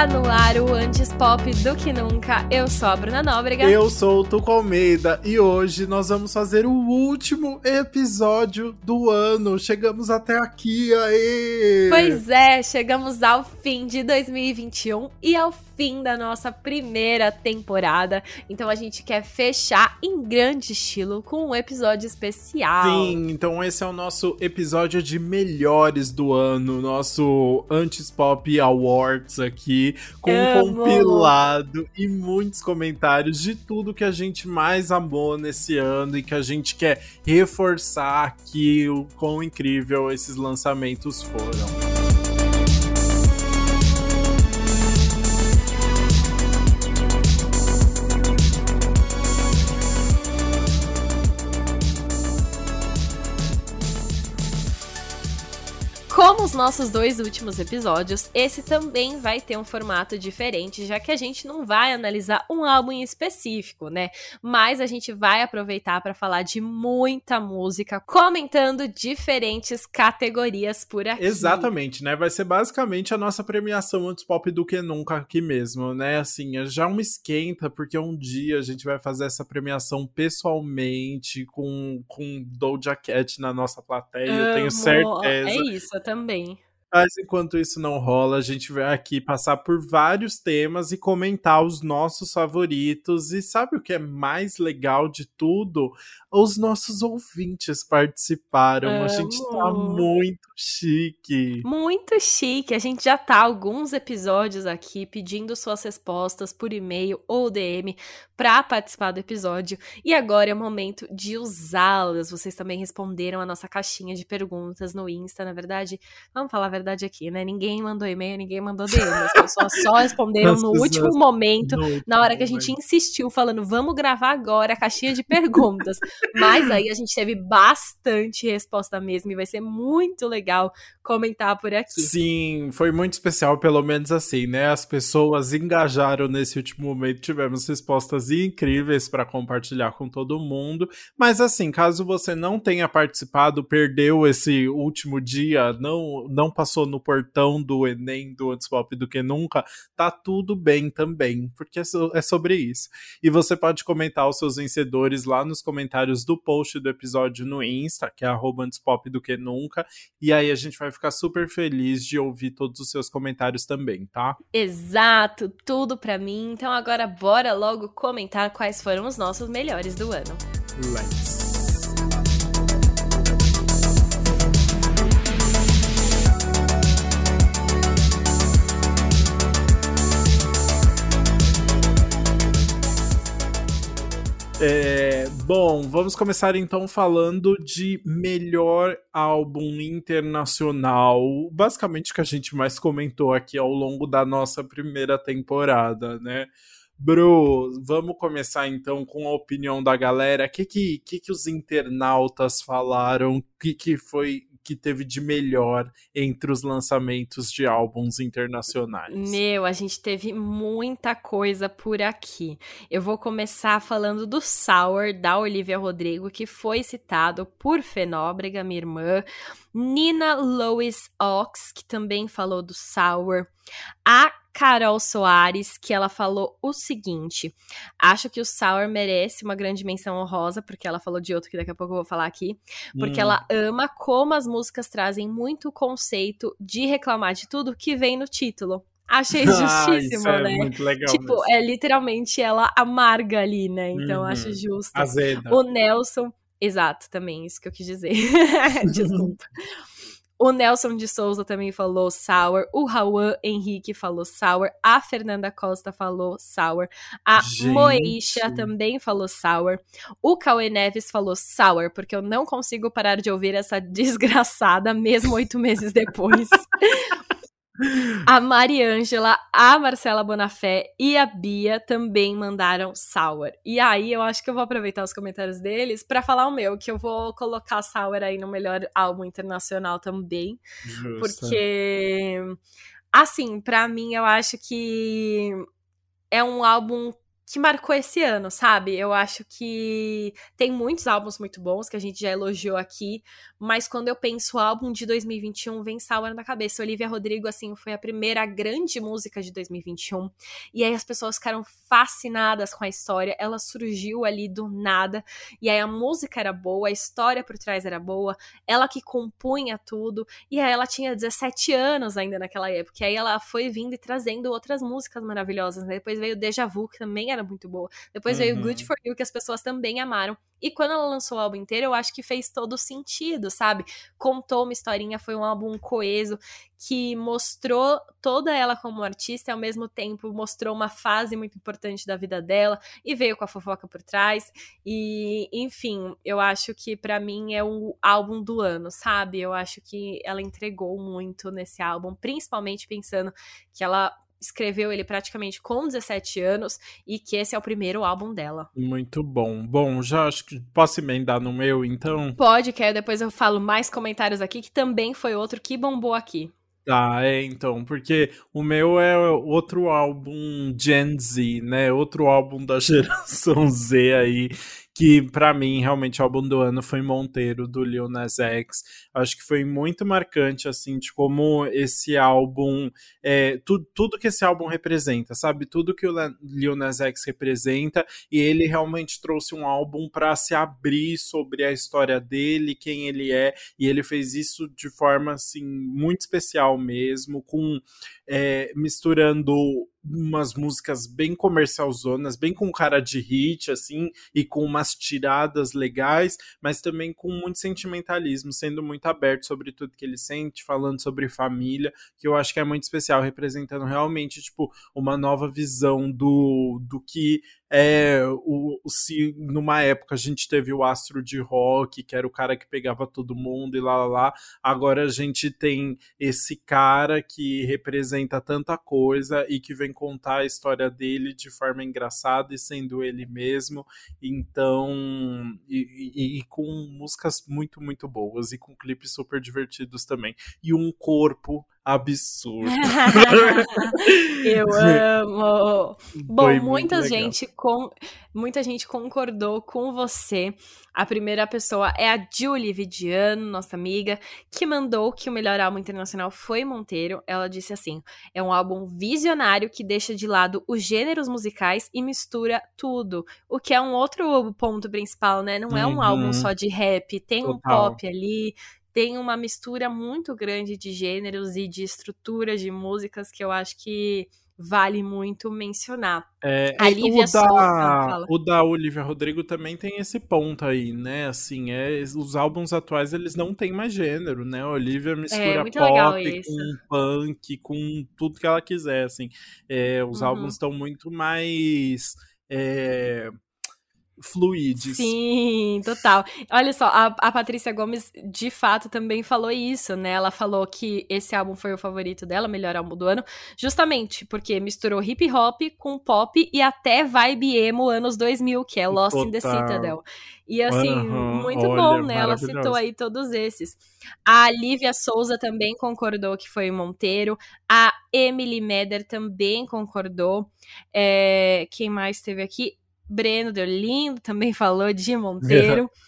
Tá no ar o Antes Pop do que nunca. Eu sou a Bruna Nóbrega. Eu sou o Tuco Almeida e hoje nós vamos fazer o último episódio do ano. Chegamos até aqui, aê! Pois é, chegamos ao fim de 2021 e ao fim da nossa primeira temporada. Então a gente quer fechar em grande estilo com um episódio especial. Sim, então esse é o nosso episódio de melhores do ano, nosso Antes Pop Awards aqui, com um compilado e muitos comentários de tudo que a gente mais amou nesse ano e que a gente quer reforçar aqui o quão incrível esses lançamentos foram. Como os nossos dois últimos episódios, esse também vai ter um formato diferente, já que a gente não vai analisar um álbum em específico, né? Mas a gente vai aproveitar para falar de muita música, comentando diferentes categorias por aqui. Exatamente, né? Vai ser basicamente a nossa premiação antes pop do que nunca aqui mesmo, né? Assim, é já uma esquenta, porque um dia a gente vai fazer essa premiação pessoalmente com, com Doja Cat na nossa plateia, Amo. eu tenho certeza. É isso, eu também também. Mas enquanto isso não rola, a gente vai aqui passar por vários temas e comentar os nossos favoritos. E sabe o que é mais legal de tudo? Os nossos ouvintes participaram. Amo. A gente tá muito chique. Muito chique. A gente já tá alguns episódios aqui pedindo suas respostas por e-mail ou DM para participar do episódio. E agora é o momento de usá-las. Vocês também responderam a nossa caixinha de perguntas no Insta, na verdade. Vamos falar a verdade aqui, né? Ninguém mandou e-mail, ninguém mandou DM. As pessoas só responderam no último momento, na hora que a gente insistiu, falando, vamos gravar agora a caixinha de perguntas. Mas aí a gente teve bastante resposta mesmo e vai ser muito legal comentar por aqui. Sim, foi muito especial, pelo menos assim, né? As pessoas engajaram nesse último momento, tivemos respostas incríveis para compartilhar com todo mundo. Mas assim, caso você não tenha participado, perdeu esse último dia, não não passou no portão do Enem do Antes Pop do que nunca, tá tudo bem também, porque é, é sobre isso. E você pode comentar os seus vencedores lá nos comentários do post do episódio no Insta, que é arroba pop do que nunca. E aí a gente vai ficar super feliz de ouvir todos os seus comentários também, tá? Exato, tudo para mim. Então agora bora logo comentar quais foram os nossos melhores do ano. Let's. É, bom, vamos começar então falando de melhor álbum internacional. Basicamente o que a gente mais comentou aqui ao longo da nossa primeira temporada, né? Bro, vamos começar então com a opinião da galera. O que, que, que, que os internautas falaram? O que, que foi que teve de melhor entre os lançamentos de álbuns internacionais? Meu, a gente teve muita coisa por aqui. Eu vou começar falando do Sour, da Olivia Rodrigo, que foi citado por Fenóbrega, minha irmã. Nina Lois Ox, que também falou do Sour. A Carol Soares, que ela falou o seguinte: acho que o Sour merece uma grande menção honrosa, porque ela falou de outro que daqui a pouco eu vou falar aqui, porque hum. ela ama como as músicas trazem muito conceito de reclamar de tudo que vem no título. Achei justíssimo, ah, né? É muito legal tipo, mesmo. é literalmente ela amarga ali, né? Então uhum. acho justo. Azeda. O Nelson. Exato, também, isso que eu quis dizer. Desculpa. O Nelson de Souza também falou sour. O Rauan Henrique falou sour. A Fernanda Costa falou sour. A Gente. Moisha também falou sour. O Cauê Neves falou sour, porque eu não consigo parar de ouvir essa desgraçada, mesmo oito meses depois. A Mariângela, a Marcela Bonafé e a Bia também mandaram Sour. E aí eu acho que eu vou aproveitar os comentários deles para falar o meu, que eu vou colocar Sour aí no melhor álbum internacional também. Justa. Porque assim, para mim eu acho que é um álbum que marcou esse ano, sabe? Eu acho que tem muitos álbuns muito bons que a gente já elogiou aqui, mas quando eu penso o álbum de 2021, vem Sour na cabeça. Olivia Rodrigo, assim, foi a primeira grande música de 2021. E aí as pessoas ficaram fascinadas com a história. Ela surgiu ali do nada. E aí a música era boa, a história por trás era boa. Ela que compunha tudo. E aí ela tinha 17 anos ainda naquela época. E aí ela foi vindo e trazendo outras músicas maravilhosas. Né? Depois veio Deja Vu, que também era era muito boa. Depois uhum. veio Good For You, que as pessoas também amaram. E quando ela lançou o álbum inteiro, eu acho que fez todo sentido, sabe? Contou uma historinha, foi um álbum coeso que mostrou toda ela como artista e ao mesmo tempo mostrou uma fase muito importante da vida dela e veio com a fofoca por trás. E, enfim, eu acho que para mim é o álbum do ano, sabe? Eu acho que ela entregou muito nesse álbum, principalmente pensando que ela escreveu ele praticamente com 17 anos e que esse é o primeiro álbum dela. Muito bom. Bom, já acho que posso emendar no meu, então? Pode, que aí depois eu falo mais comentários aqui, que também foi outro que bombou aqui. Tá, é, então, porque o meu é outro álbum Gen Z, né? Outro álbum da geração Z aí, que para mim realmente o álbum do ano foi Monteiro do Lil Nas X. Acho que foi muito marcante assim de como esse álbum, é, tu, tudo que esse álbum representa, sabe? Tudo que o Lil Nas X representa e ele realmente trouxe um álbum para se abrir sobre a história dele, quem ele é, e ele fez isso de forma assim muito especial mesmo, com é, misturando umas músicas bem comercialzonas, bem com cara de hit, assim, e com umas tiradas legais, mas também com muito sentimentalismo, sendo muito aberto sobre tudo que ele sente, falando sobre família, que eu acho que é muito especial, representando realmente, tipo, uma nova visão do, do que é, o, se numa época a gente teve o astro de rock, que era o cara que pegava todo mundo e lá lá lá, agora a gente tem esse cara que representa tanta coisa e que vem contar a história dele de forma engraçada e sendo ele mesmo, então e, e, e com músicas muito muito boas e com clipes super divertidos também. E um corpo absurdo. Eu amo. Bom, muita gente com muita gente concordou com você. A primeira pessoa é a Julie Vidiano, nossa amiga, que mandou que o melhor álbum internacional foi Monteiro. Ela disse assim: "É um álbum visionário que deixa de lado os gêneros musicais e mistura tudo", o que é um outro ponto principal, né? Não é um uhum. álbum só de rap, tem Total. um pop ali, tem uma mistura muito grande de gêneros e de estruturas de músicas que eu acho que vale muito mencionar. É, a Lívia o, da, o da Olivia Rodrigo também tem esse ponto aí, né? Assim, é, os álbuns atuais eles não têm mais gênero, né? A Olivia mistura é, pop com punk, com tudo que ela quiser, assim. É, os uhum. álbuns estão muito mais é, fluides. Sim, total. Olha só, a, a Patrícia Gomes de fato também falou isso, né? Ela falou que esse álbum foi o favorito dela, melhor álbum do ano, justamente porque misturou hip hop com pop e até vibe emo anos 2000, que é Lost total. in the Citadel. E assim, uhum, muito olha, bom, né? Ela citou aí todos esses. A Lívia Souza também concordou que foi Monteiro. A Emily Meder também concordou. É, quem mais teve aqui? Breno Deolindo também falou de Monteiro.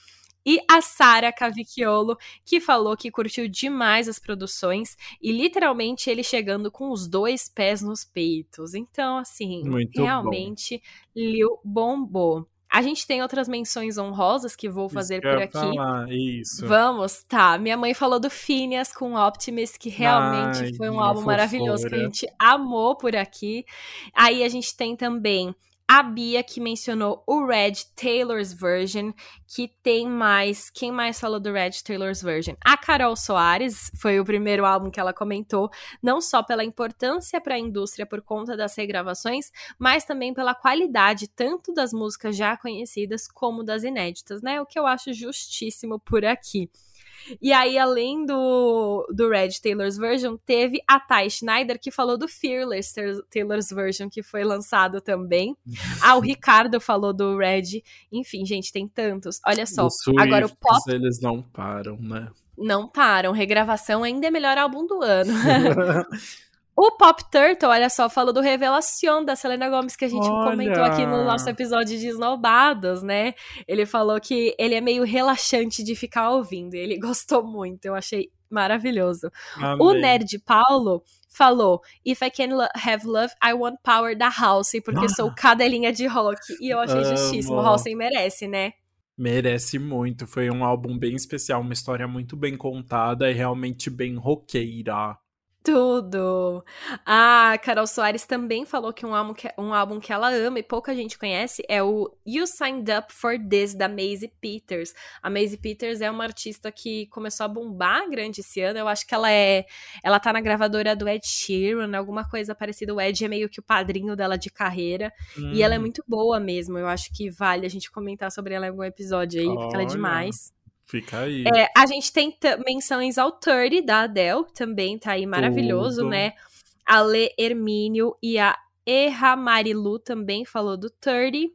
e a Sara Cavicchiolo, que falou que curtiu demais as produções e literalmente ele chegando com os dois pés nos peitos. Então, assim, Muito realmente bom. Liu bombou. A gente tem outras menções honrosas que vou fazer Isso por aqui. Falar. Isso. Vamos, tá. Minha mãe falou do Phineas com Optimist, que realmente Ai, foi um álbum fofura. maravilhoso que a gente amou por aqui. Aí a gente tem também a Bia que mencionou o Red Taylor's Version, que tem mais. Quem mais falou do Red Taylor's Version? A Carol Soares foi o primeiro álbum que ela comentou, não só pela importância para a indústria por conta das regravações, mas também pela qualidade tanto das músicas já conhecidas como das inéditas, né? O que eu acho justíssimo por aqui. E aí, além do, do Red Taylor's Version, teve a Ty Schneider, que falou do Fearless Taylor's Version, que foi lançado também. ah, o Ricardo falou do Red. Enfim, gente, tem tantos. Olha só. agora o pop. Eles não param, né? Não param. Regravação ainda é melhor álbum do ano. O Pop Turtle, olha só, falou do Revelação da Selena Gomes, que a gente olha. comentou aqui no nosso episódio de Esnobados, né? Ele falou que ele é meio relaxante de ficar ouvindo. Ele gostou muito, eu achei maravilhoso. O Nerd Paulo falou: If I can have love, I want power da Halsey, porque sou cadelinha de rock. E eu achei Amo. justíssimo. Halsey merece, né? Merece muito. Foi um álbum bem especial, uma história muito bem contada e realmente bem roqueira. Tudo! A Carol Soares também falou que um álbum que, um álbum que ela ama e pouca gente conhece é o You Signed Up for This, da Maisie Peters. A Maisie Peters é uma artista que começou a bombar grande esse ano. Eu acho que ela é. Ela tá na gravadora do Ed Sheeran, alguma coisa parecida. O Ed é meio que o padrinho dela de carreira. Hum. E ela é hum. muito boa mesmo. Eu acho que vale a gente comentar sobre ela em algum episódio aí, Olha. porque ela é demais. Fica aí. É, a gente tem menções ao 30 da Adele, também tá aí maravilhoso, Tudo. né? A Lê Hermínio e a Erra Marilu também falou do 30.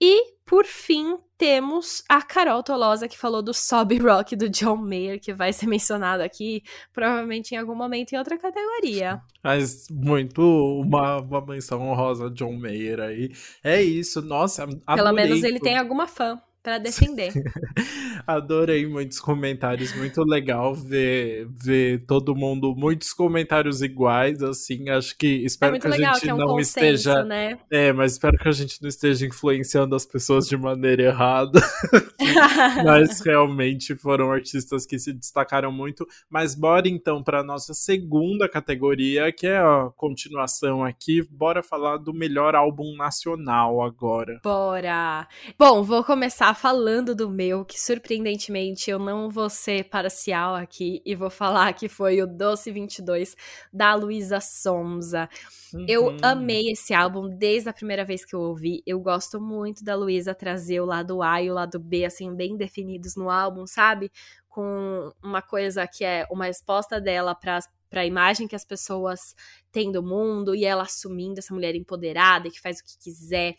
E, por fim, temos a Carol Tolosa, que falou do Sob Rock do John Mayer, que vai ser mencionado aqui, provavelmente em algum momento em outra categoria. Mas muito uma, uma menção honrosa John Mayer aí. É isso, nossa. Pelo menos ele tem alguma fã para defender. Adorei muitos comentários, muito legal ver, ver todo mundo, muitos comentários iguais, assim, acho que espero é que a gente que é um não consenso, esteja, né? é, mas espero que a gente não esteja influenciando as pessoas de maneira errada, mas realmente foram artistas que se destacaram muito, mas bora então para nossa segunda categoria, que é a continuação aqui, bora falar do melhor álbum nacional agora. Bora! Bom, vou começar falando do meu, que surpreendentemente eu não vou ser parcial aqui e vou falar que foi o Doce 22 da Luísa Sonza. Uhum. Eu amei esse álbum desde a primeira vez que eu ouvi. Eu gosto muito da Luísa trazer o lado A e o lado B, assim, bem definidos no álbum, sabe? Com uma coisa que é uma resposta dela para para a imagem que as pessoas têm do mundo e ela assumindo essa mulher empoderada que faz o que quiser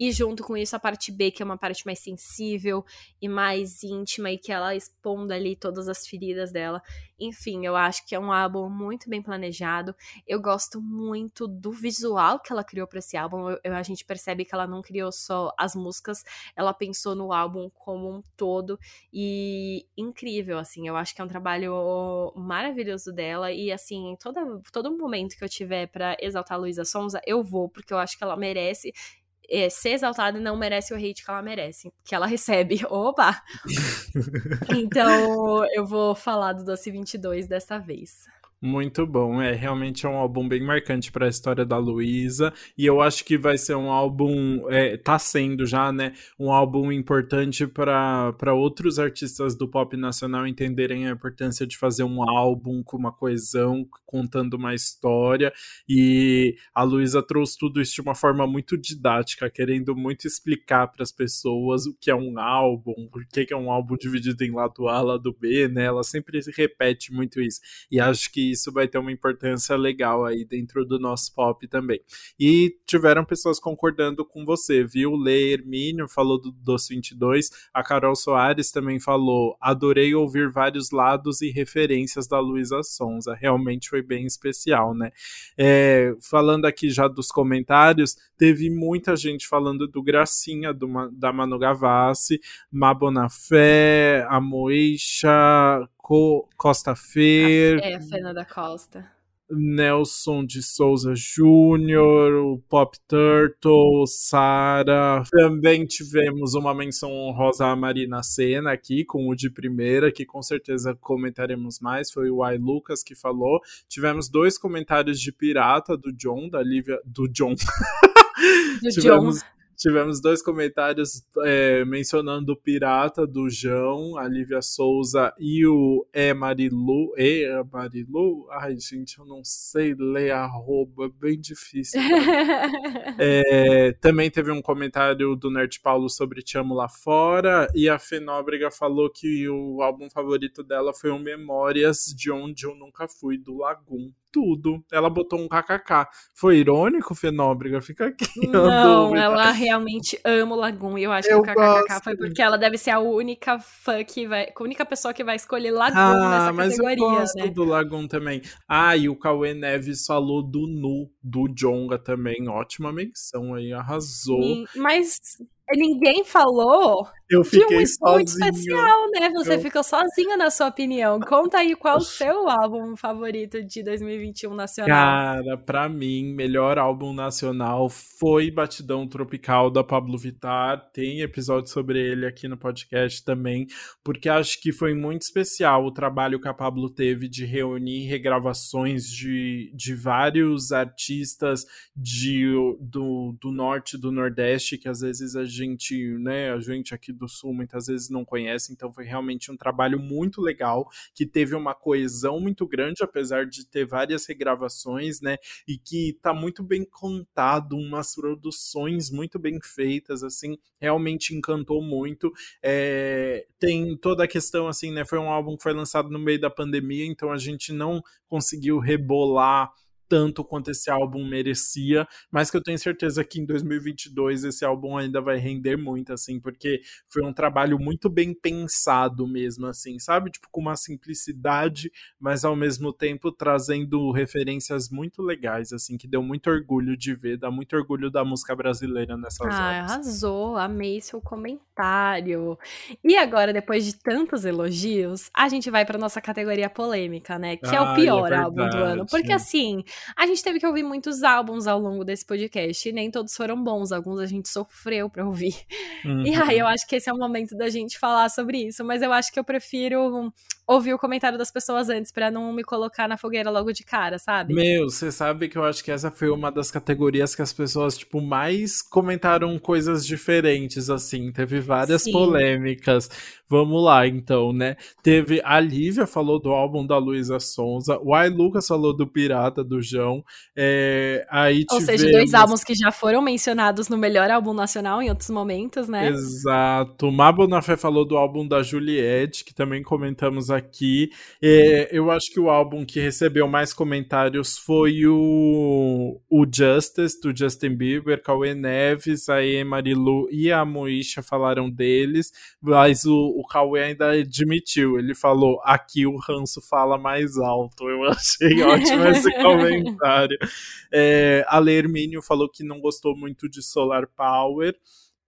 e junto com isso a parte B, que é uma parte mais sensível e mais íntima e que ela expondo ali todas as feridas dela. Enfim, eu acho que é um álbum muito bem planejado. Eu gosto muito do visual que ela criou para esse álbum. Eu, a gente percebe que ela não criou só as músicas, ela pensou no álbum como um todo e incrível, assim. Eu acho que é um trabalho maravilhoso dela e assim, toda, todo momento que eu tiver para exaltar a Luísa Sonza, eu vou, porque eu acho que ela merece é, ser exaltada e não merece o hate que ela merece, que ela recebe. Opa! então, eu vou falar do Doce 22 dessa vez. Muito bom, é realmente é um álbum bem marcante para a história da Luísa e eu acho que vai ser um álbum, é, tá sendo já, né, um álbum importante para outros artistas do pop nacional entenderem a importância de fazer um álbum com uma coesão, contando uma história e a Luísa trouxe tudo isso de uma forma muito didática, querendo muito explicar para as pessoas o que é um álbum, por que é um álbum dividido em lado A, lado B, né? Ela sempre repete muito isso e acho que isso vai ter uma importância legal aí dentro do nosso pop também. E tiveram pessoas concordando com você, viu? Lê Hermínio falou do Doce 22, a Carol Soares também falou: adorei ouvir vários lados e referências da Luísa Sonza, realmente foi bem especial, né? É, falando aqui já dos comentários, teve muita gente falando do Gracinha, do, da Manu Gavassi, Mabonafé, a Moisha, Co Costa Fer. É, a Fernanda Costa. Nelson de Souza Júnior, o Pop Turtle, Sara. Também tivemos uma menção honrosa à Marina Senna aqui, com o de primeira, que com certeza comentaremos mais. Foi o Ai Lucas que falou. Tivemos dois comentários de pirata do John, da Lívia. Do John. Do tivemos, John. Tivemos dois comentários é, mencionando o Pirata do João, a Lívia Souza e o É Marilu. É Marilu? Ai, gente, eu não sei ler arroba, é bem difícil. é, também teve um comentário do Nerd Paulo sobre Te Amo Lá Fora, e a Fenóbrega falou que o álbum favorito dela foi o Memórias de Onde Eu Nunca Fui, do Lagum. Tudo. Ela botou um kkk. Foi irônico, Fenóbrega? Fica aqui. Não, ela realmente ama o Lagoon. E eu acho eu que o kkk gosto. foi porque ela deve ser a única fã que vai. A única pessoa que vai escolher Lagoon ah, nessa mas categoria. Eu gosto né? do Lagoon também. Ah, e o Cauê Neves falou do Nu, do Jonga também. Ótima menção aí, arrasou. Mas ninguém falou eu fiquei de um sozinho. muito especial, né? Você eu... ficou sozinho na sua opinião. Conta aí qual o seu álbum favorito de 2021 nacional. Cara, pra mim, melhor álbum nacional foi Batidão Tropical da Pablo Vittar. Tem episódio sobre ele aqui no podcast também, porque acho que foi muito especial o trabalho que a Pablo teve de reunir regravações de, de vários artistas de, do, do norte e do nordeste, que às vezes a gente, né, a gente aqui do Sul muitas vezes não conhece, então foi realmente um trabalho muito legal, que teve uma coesão muito grande, apesar de ter várias regravações, né, e que tá muito bem contado, umas produções muito bem feitas, assim, realmente encantou muito. É, tem toda a questão, assim, né, foi um álbum que foi lançado no meio da pandemia, então a gente não conseguiu rebolar tanto quanto esse álbum merecia, mas que eu tenho certeza que em 2022 esse álbum ainda vai render muito, assim, porque foi um trabalho muito bem pensado mesmo, assim, sabe? Tipo, com uma simplicidade, mas ao mesmo tempo trazendo referências muito legais, assim, que deu muito orgulho de ver, dá muito orgulho da música brasileira nessas ah, horas. arrasou, amei seu comentário. E agora, depois de tantos elogios, a gente vai para nossa categoria polêmica, né? Que é o pior é álbum do ano. Porque assim, a gente teve que ouvir muitos álbuns ao longo desse podcast e nem todos foram bons, alguns a gente sofreu pra ouvir. Uhum. E aí eu acho que esse é o momento da gente falar sobre isso, mas eu acho que eu prefiro ouvir o comentário das pessoas antes para não me colocar na fogueira logo de cara, sabe? Meu, você sabe que eu acho que essa foi uma das categorias que as pessoas, tipo, mais comentaram coisas diferentes, assim. Teve várias Sim. polêmicas. Vamos lá, então, né? Teve a Lívia falou do álbum da Luísa Sonza, o Ai Lucas falou do Pirata do João. É, aí Ou tivemos... seja, dois álbuns que já foram mencionados no melhor álbum nacional em outros momentos, né? Exato. Má Bonafé falou do álbum da Juliette, que também comentamos aqui. É, eu acho que o álbum que recebeu mais comentários foi o, o Justice, do Justin Bieber, Cauê Neves, a Marilu e a Moisha falaram deles, mas o o Cauê ainda admitiu, ele falou, aqui o ranço fala mais alto. Eu achei ótimo esse comentário. É, a Lê Hermínio falou que não gostou muito de Solar Power.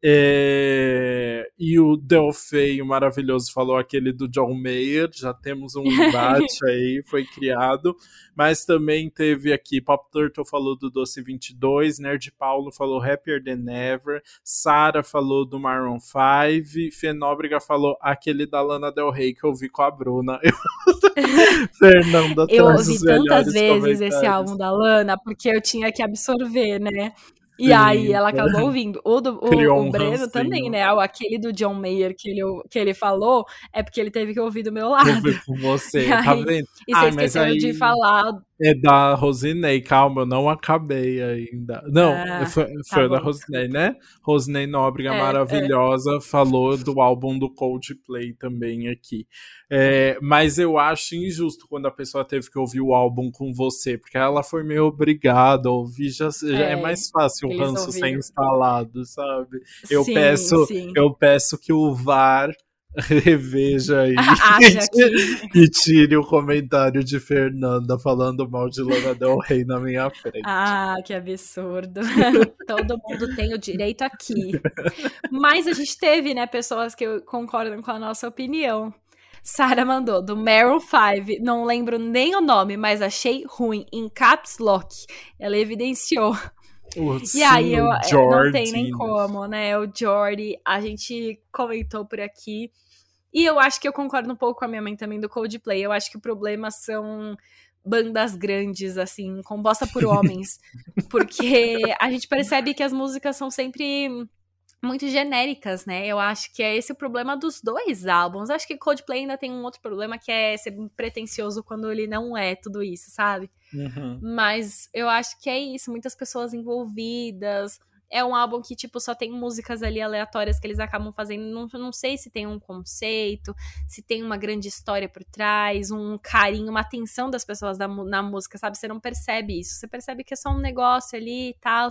É, e o Delfeio maravilhoso falou aquele do John Mayer, já temos um embate aí, foi criado. Mas também teve aqui, Pop Turtle falou do Doce 22, Nerd Paulo falou Happier Than Ever, Sara falou do Maroon 5, Fenóbrega falou aquele da Lana Del Rey que eu vi com a Bruna. Fernanda Eu ouvi tantas vezes esse álbum da Lana porque eu tinha que absorver, né? E Sim. aí ela acabou ouvindo. O, do, o, o Breno também, né? Aquele do John Mayer que ele, que ele falou, é porque ele teve que ouvir do meu lado. Eu com você, tá vendo? E você esqueceu aí... de falar é da Rosinei, calma, eu não acabei ainda. Não, ah, foi, tá foi da Rosinei, né? Rosinei Nóbrega, é, maravilhosa, é. falou do álbum do Coldplay também aqui. É, mas eu acho injusto quando a pessoa teve que ouvir o álbum com você, porque ela foi meio obrigada a ouvir, já, já é, é, mais fácil o ranço ser instalado, sabe? Eu sim, peço, sim. eu peço que o VAR reveja aí e, tire o comentário de Fernanda falando mal de Lana Del Rey na minha frente. Ah, que absurdo. Todo mundo tem o direito aqui. Mas a gente teve, né, pessoas que concordam com a nossa opinião. Sara mandou do Meryl 5, não lembro nem o nome, mas achei ruim em caps lock. Ela evidenciou. O, e sim, aí eu não tem nem como, né? O Jordi, a gente comentou por aqui e eu acho que eu concordo um pouco com a minha mãe também do Coldplay. Eu acho que o problema são bandas grandes, assim, composta por homens. porque a gente percebe que as músicas são sempre muito genéricas, né? Eu acho que é esse o problema dos dois álbuns. Acho que Coldplay ainda tem um outro problema que é ser pretencioso quando ele não é tudo isso, sabe? Uhum. Mas eu acho que é isso, muitas pessoas envolvidas é um álbum que, tipo, só tem músicas ali aleatórias que eles acabam fazendo. Não, não sei se tem um conceito, se tem uma grande história por trás, um carinho, uma atenção das pessoas na, na música, sabe? Você não percebe isso. Você percebe que é só um negócio ali e tal.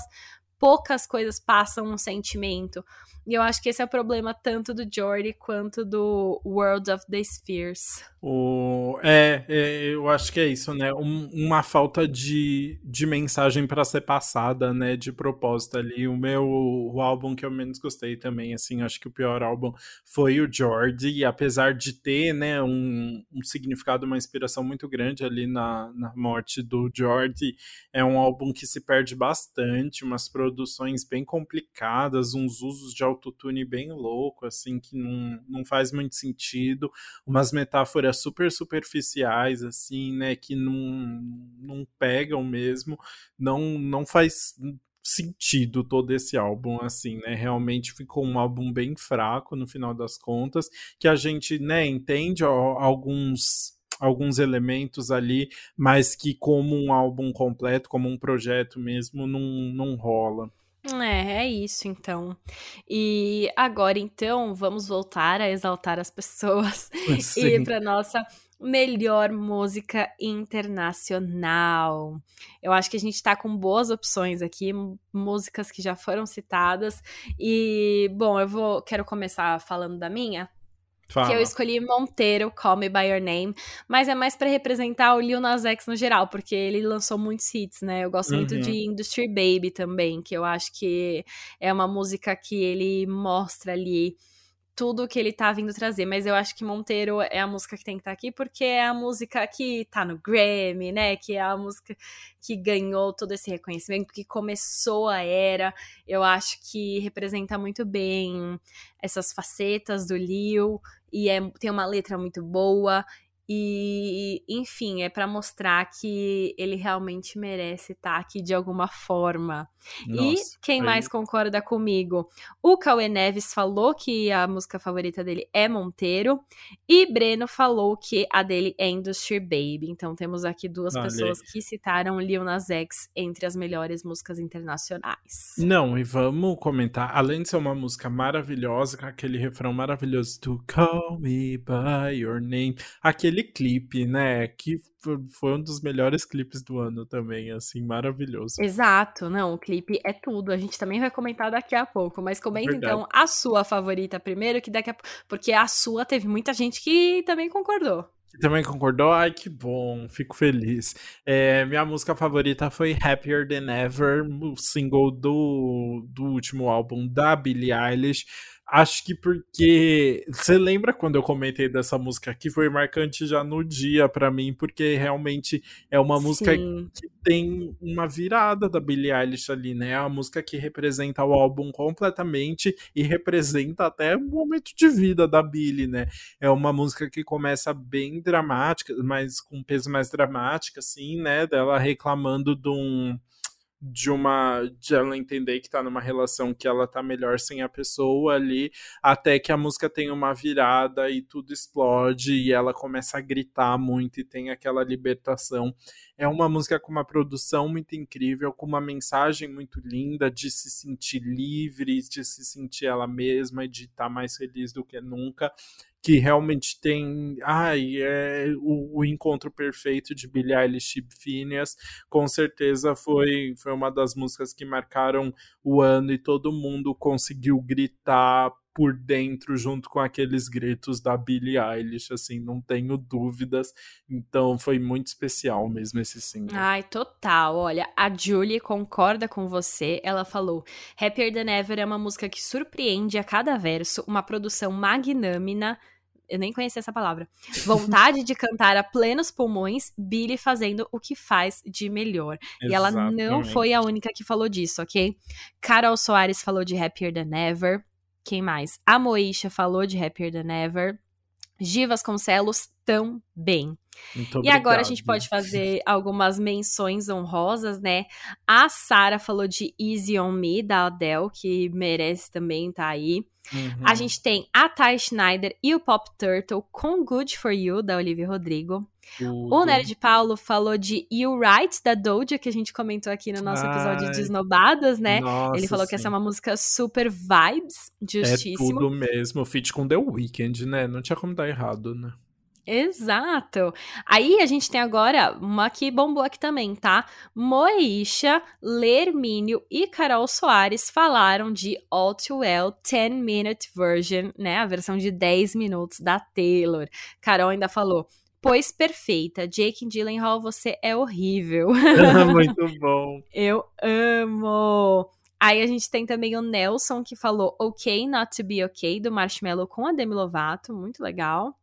Poucas coisas passam um sentimento. E eu acho que esse é o problema tanto do Jordi quanto do World of the Spheres. O... É, é eu acho que é isso, né? Um, uma falta de, de mensagem para ser passada, né? De propósito ali. O meu o álbum que eu menos gostei também, assim, acho que o pior álbum foi o Jordi. E apesar de ter, né, um, um significado, uma inspiração muito grande ali na, na morte do Jordi, é um álbum que se perde bastante, umas produções bem complicadas, uns usos de autotune bem louco, assim, que não, não faz muito sentido, umas metáforas super superficiais, assim, né, que não, não pegam mesmo, não, não faz sentido todo esse álbum, assim, né? Realmente ficou um álbum bem fraco no final das contas, que a gente, né, entende alguns alguns elementos ali, mas que como um álbum completo, como um projeto mesmo, não, não rola. É, é isso então. E agora então vamos voltar a exaltar as pessoas Sim. e para nossa melhor música internacional. Eu acho que a gente tá com boas opções aqui, músicas que já foram citadas. E bom, eu vou quero começar falando da minha, Fala. Que eu escolhi Monteiro, Call Me By Your Name, mas é mais para representar o Lil Nas X no geral, porque ele lançou muitos hits, né? Eu gosto uhum. muito de Industry Baby também, que eu acho que é uma música que ele mostra ali tudo que ele tá vindo trazer, mas eu acho que Monteiro é a música que tem que estar tá aqui, porque é a música que tá no Grammy, né? Que é a música que ganhou todo esse reconhecimento, que começou a era. Eu acho que representa muito bem essas facetas do Lil, e é, tem uma letra muito boa. E, enfim, é para mostrar que ele realmente merece estar tá aqui de alguma forma. Nossa, e quem aí... mais concorda comigo? O Cauê Neves falou que a música favorita dele é Monteiro. E Breno falou que a dele é Industry Baby. Então temos aqui duas Valeu. pessoas que citaram Lil Nas X entre as melhores músicas internacionais. Não, e vamos comentar. Além de ser uma música maravilhosa, com aquele refrão maravilhoso do Call Me By Your Name, aquele aquele clipe, né? Que foi um dos melhores clipes do ano também, assim, maravilhoso. Exato, não, o clipe é tudo. A gente também vai comentar daqui a pouco, mas comenta Verdade. então a sua favorita primeiro, que daqui a porque a sua teve muita gente que também concordou. Que também concordou? Ai, que bom, fico feliz. É, minha música favorita foi Happier Than Ever, o single do, do último álbum da Billie Eilish. Acho que porque. Você lembra quando eu comentei dessa música aqui? Foi marcante já no dia para mim, porque realmente é uma Sim. música que tem uma virada da Billie Eilish ali, né? É a música que representa o álbum completamente e representa até o momento de vida da Billie, né? É uma música que começa bem dramática, mas com peso mais dramático, assim, né? Dela reclamando de um de uma de ela entender que tá numa relação que ela tá melhor sem a pessoa ali, até que a música tem uma virada e tudo explode e ela começa a gritar muito e tem aquela libertação. É uma música com uma produção muito incrível, com uma mensagem muito linda de se sentir livre, de se sentir ela mesma e de estar tá mais feliz do que nunca que realmente tem ai, é o, o, encontro perfeito de Billie Eilish e Phineas, com certeza foi, foi uma das músicas que marcaram o ano e todo mundo conseguiu gritar por dentro junto com aqueles gritos da Billie Eilish, assim, não tenho dúvidas. Então foi muito especial mesmo esse single. Ai, total. Olha, a Julie concorda com você. Ela falou: Happier Than Ever é uma música que surpreende a cada verso, uma produção magnânima eu nem conhecia essa palavra. Vontade de cantar a plenos pulmões, Billy fazendo o que faz de melhor. Exatamente. E ela não foi a única que falou disso, ok? Carol Soares falou de Happier Than Ever. Quem mais? A Moisha falou de Happier Than Ever. Givas Concelos também. Muito e agora a gente pode fazer algumas menções honrosas, né? A Sara falou de Easy on Me, da Adele, que merece também estar tá aí. Uhum. A gente tem a Ty Schneider e o Pop Turtle com Good For You, da Olivia Rodrigo. Tudo. O Nerd Paulo falou de You Right, da Doja, que a gente comentou aqui no nosso episódio Ai, de Esnobadas, né? Nossa, Ele falou sim. que essa é uma música super vibes, justíssimo. É tudo mesmo, feat com The Weeknd, né? Não tinha como dar errado, né? Exato. Aí a gente tem agora uma que bombou aqui também, tá? Moisha, Lermínio e Carol Soares falaram de All Too Well 10 Minute Version, né? A versão de 10 minutos da Taylor. Carol ainda falou: Pois perfeita, Jake Gyllenhaal, você é horrível. Muito bom. Eu amo. Aí a gente tem também o Nelson que falou OK Not to Be OK do Marshmallow com a Demi Lovato, muito legal.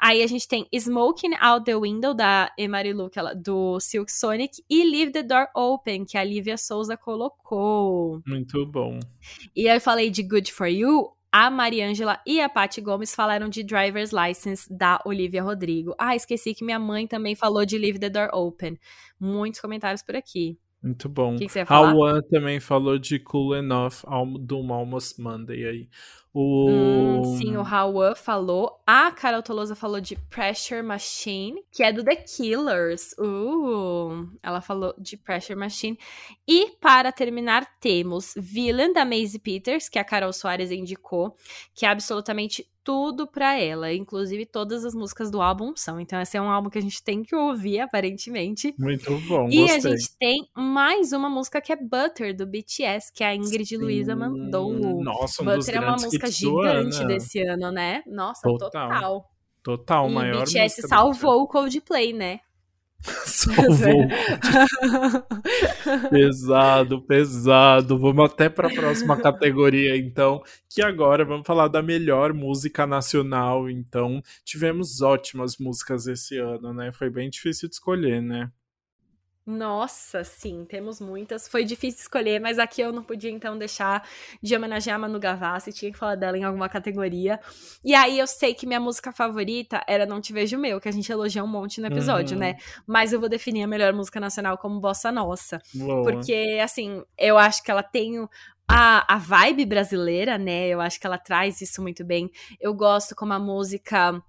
Aí a gente tem Smoking Out the Window, da Emarilu, ela, do Silk Sonic, e Leave the Door Open, que a Lívia Souza colocou. Muito bom. E aí eu falei de Good For You, a Mariângela e a Paty Gomes falaram de Driver's License da Olivia Rodrigo. Ah, esqueci que minha mãe também falou de Leave the Door Open. Muitos comentários por aqui. Muito bom. O que, que você ia falar? Hawan também falou de Cool Enough do Almost Monday aí. O... Hum, sim, o Hawan falou. A Carol Tolosa falou de Pressure Machine, que é do The Killers. Uh, ela falou de Pressure Machine. E para terminar, temos Villain da Maisie Peters, que a Carol Soares indicou, que é absolutamente tudo pra ela. Inclusive, todas as músicas do álbum são. Então, esse é um álbum que a gente tem que ouvir, aparentemente. Muito bom. E gostei. a gente tem mais uma música que é Butter, do BTS, que a Ingrid Luiza mandou. Nossa, um Butter é uma música gigante ano. desse ano, né? Nossa, total. Total, total e maior. BTS salvou o Coldplay, né? Salvou. pesado, pesado. Vamos até para a próxima categoria, então. Que agora vamos falar da melhor música nacional. Então, tivemos ótimas músicas esse ano, né? Foi bem difícil de escolher, né? Nossa, sim, temos muitas. Foi difícil escolher, mas aqui eu não podia então deixar de homenagear a Manu Gavassi, tinha que falar dela em alguma categoria. E aí eu sei que minha música favorita era Não Te Vejo Meu, que a gente elogia um monte no episódio, uhum. né? Mas eu vou definir a melhor música nacional como Bossa Nossa. Boa. Porque, assim, eu acho que ela tem a, a vibe brasileira, né? Eu acho que ela traz isso muito bem. Eu gosto como a música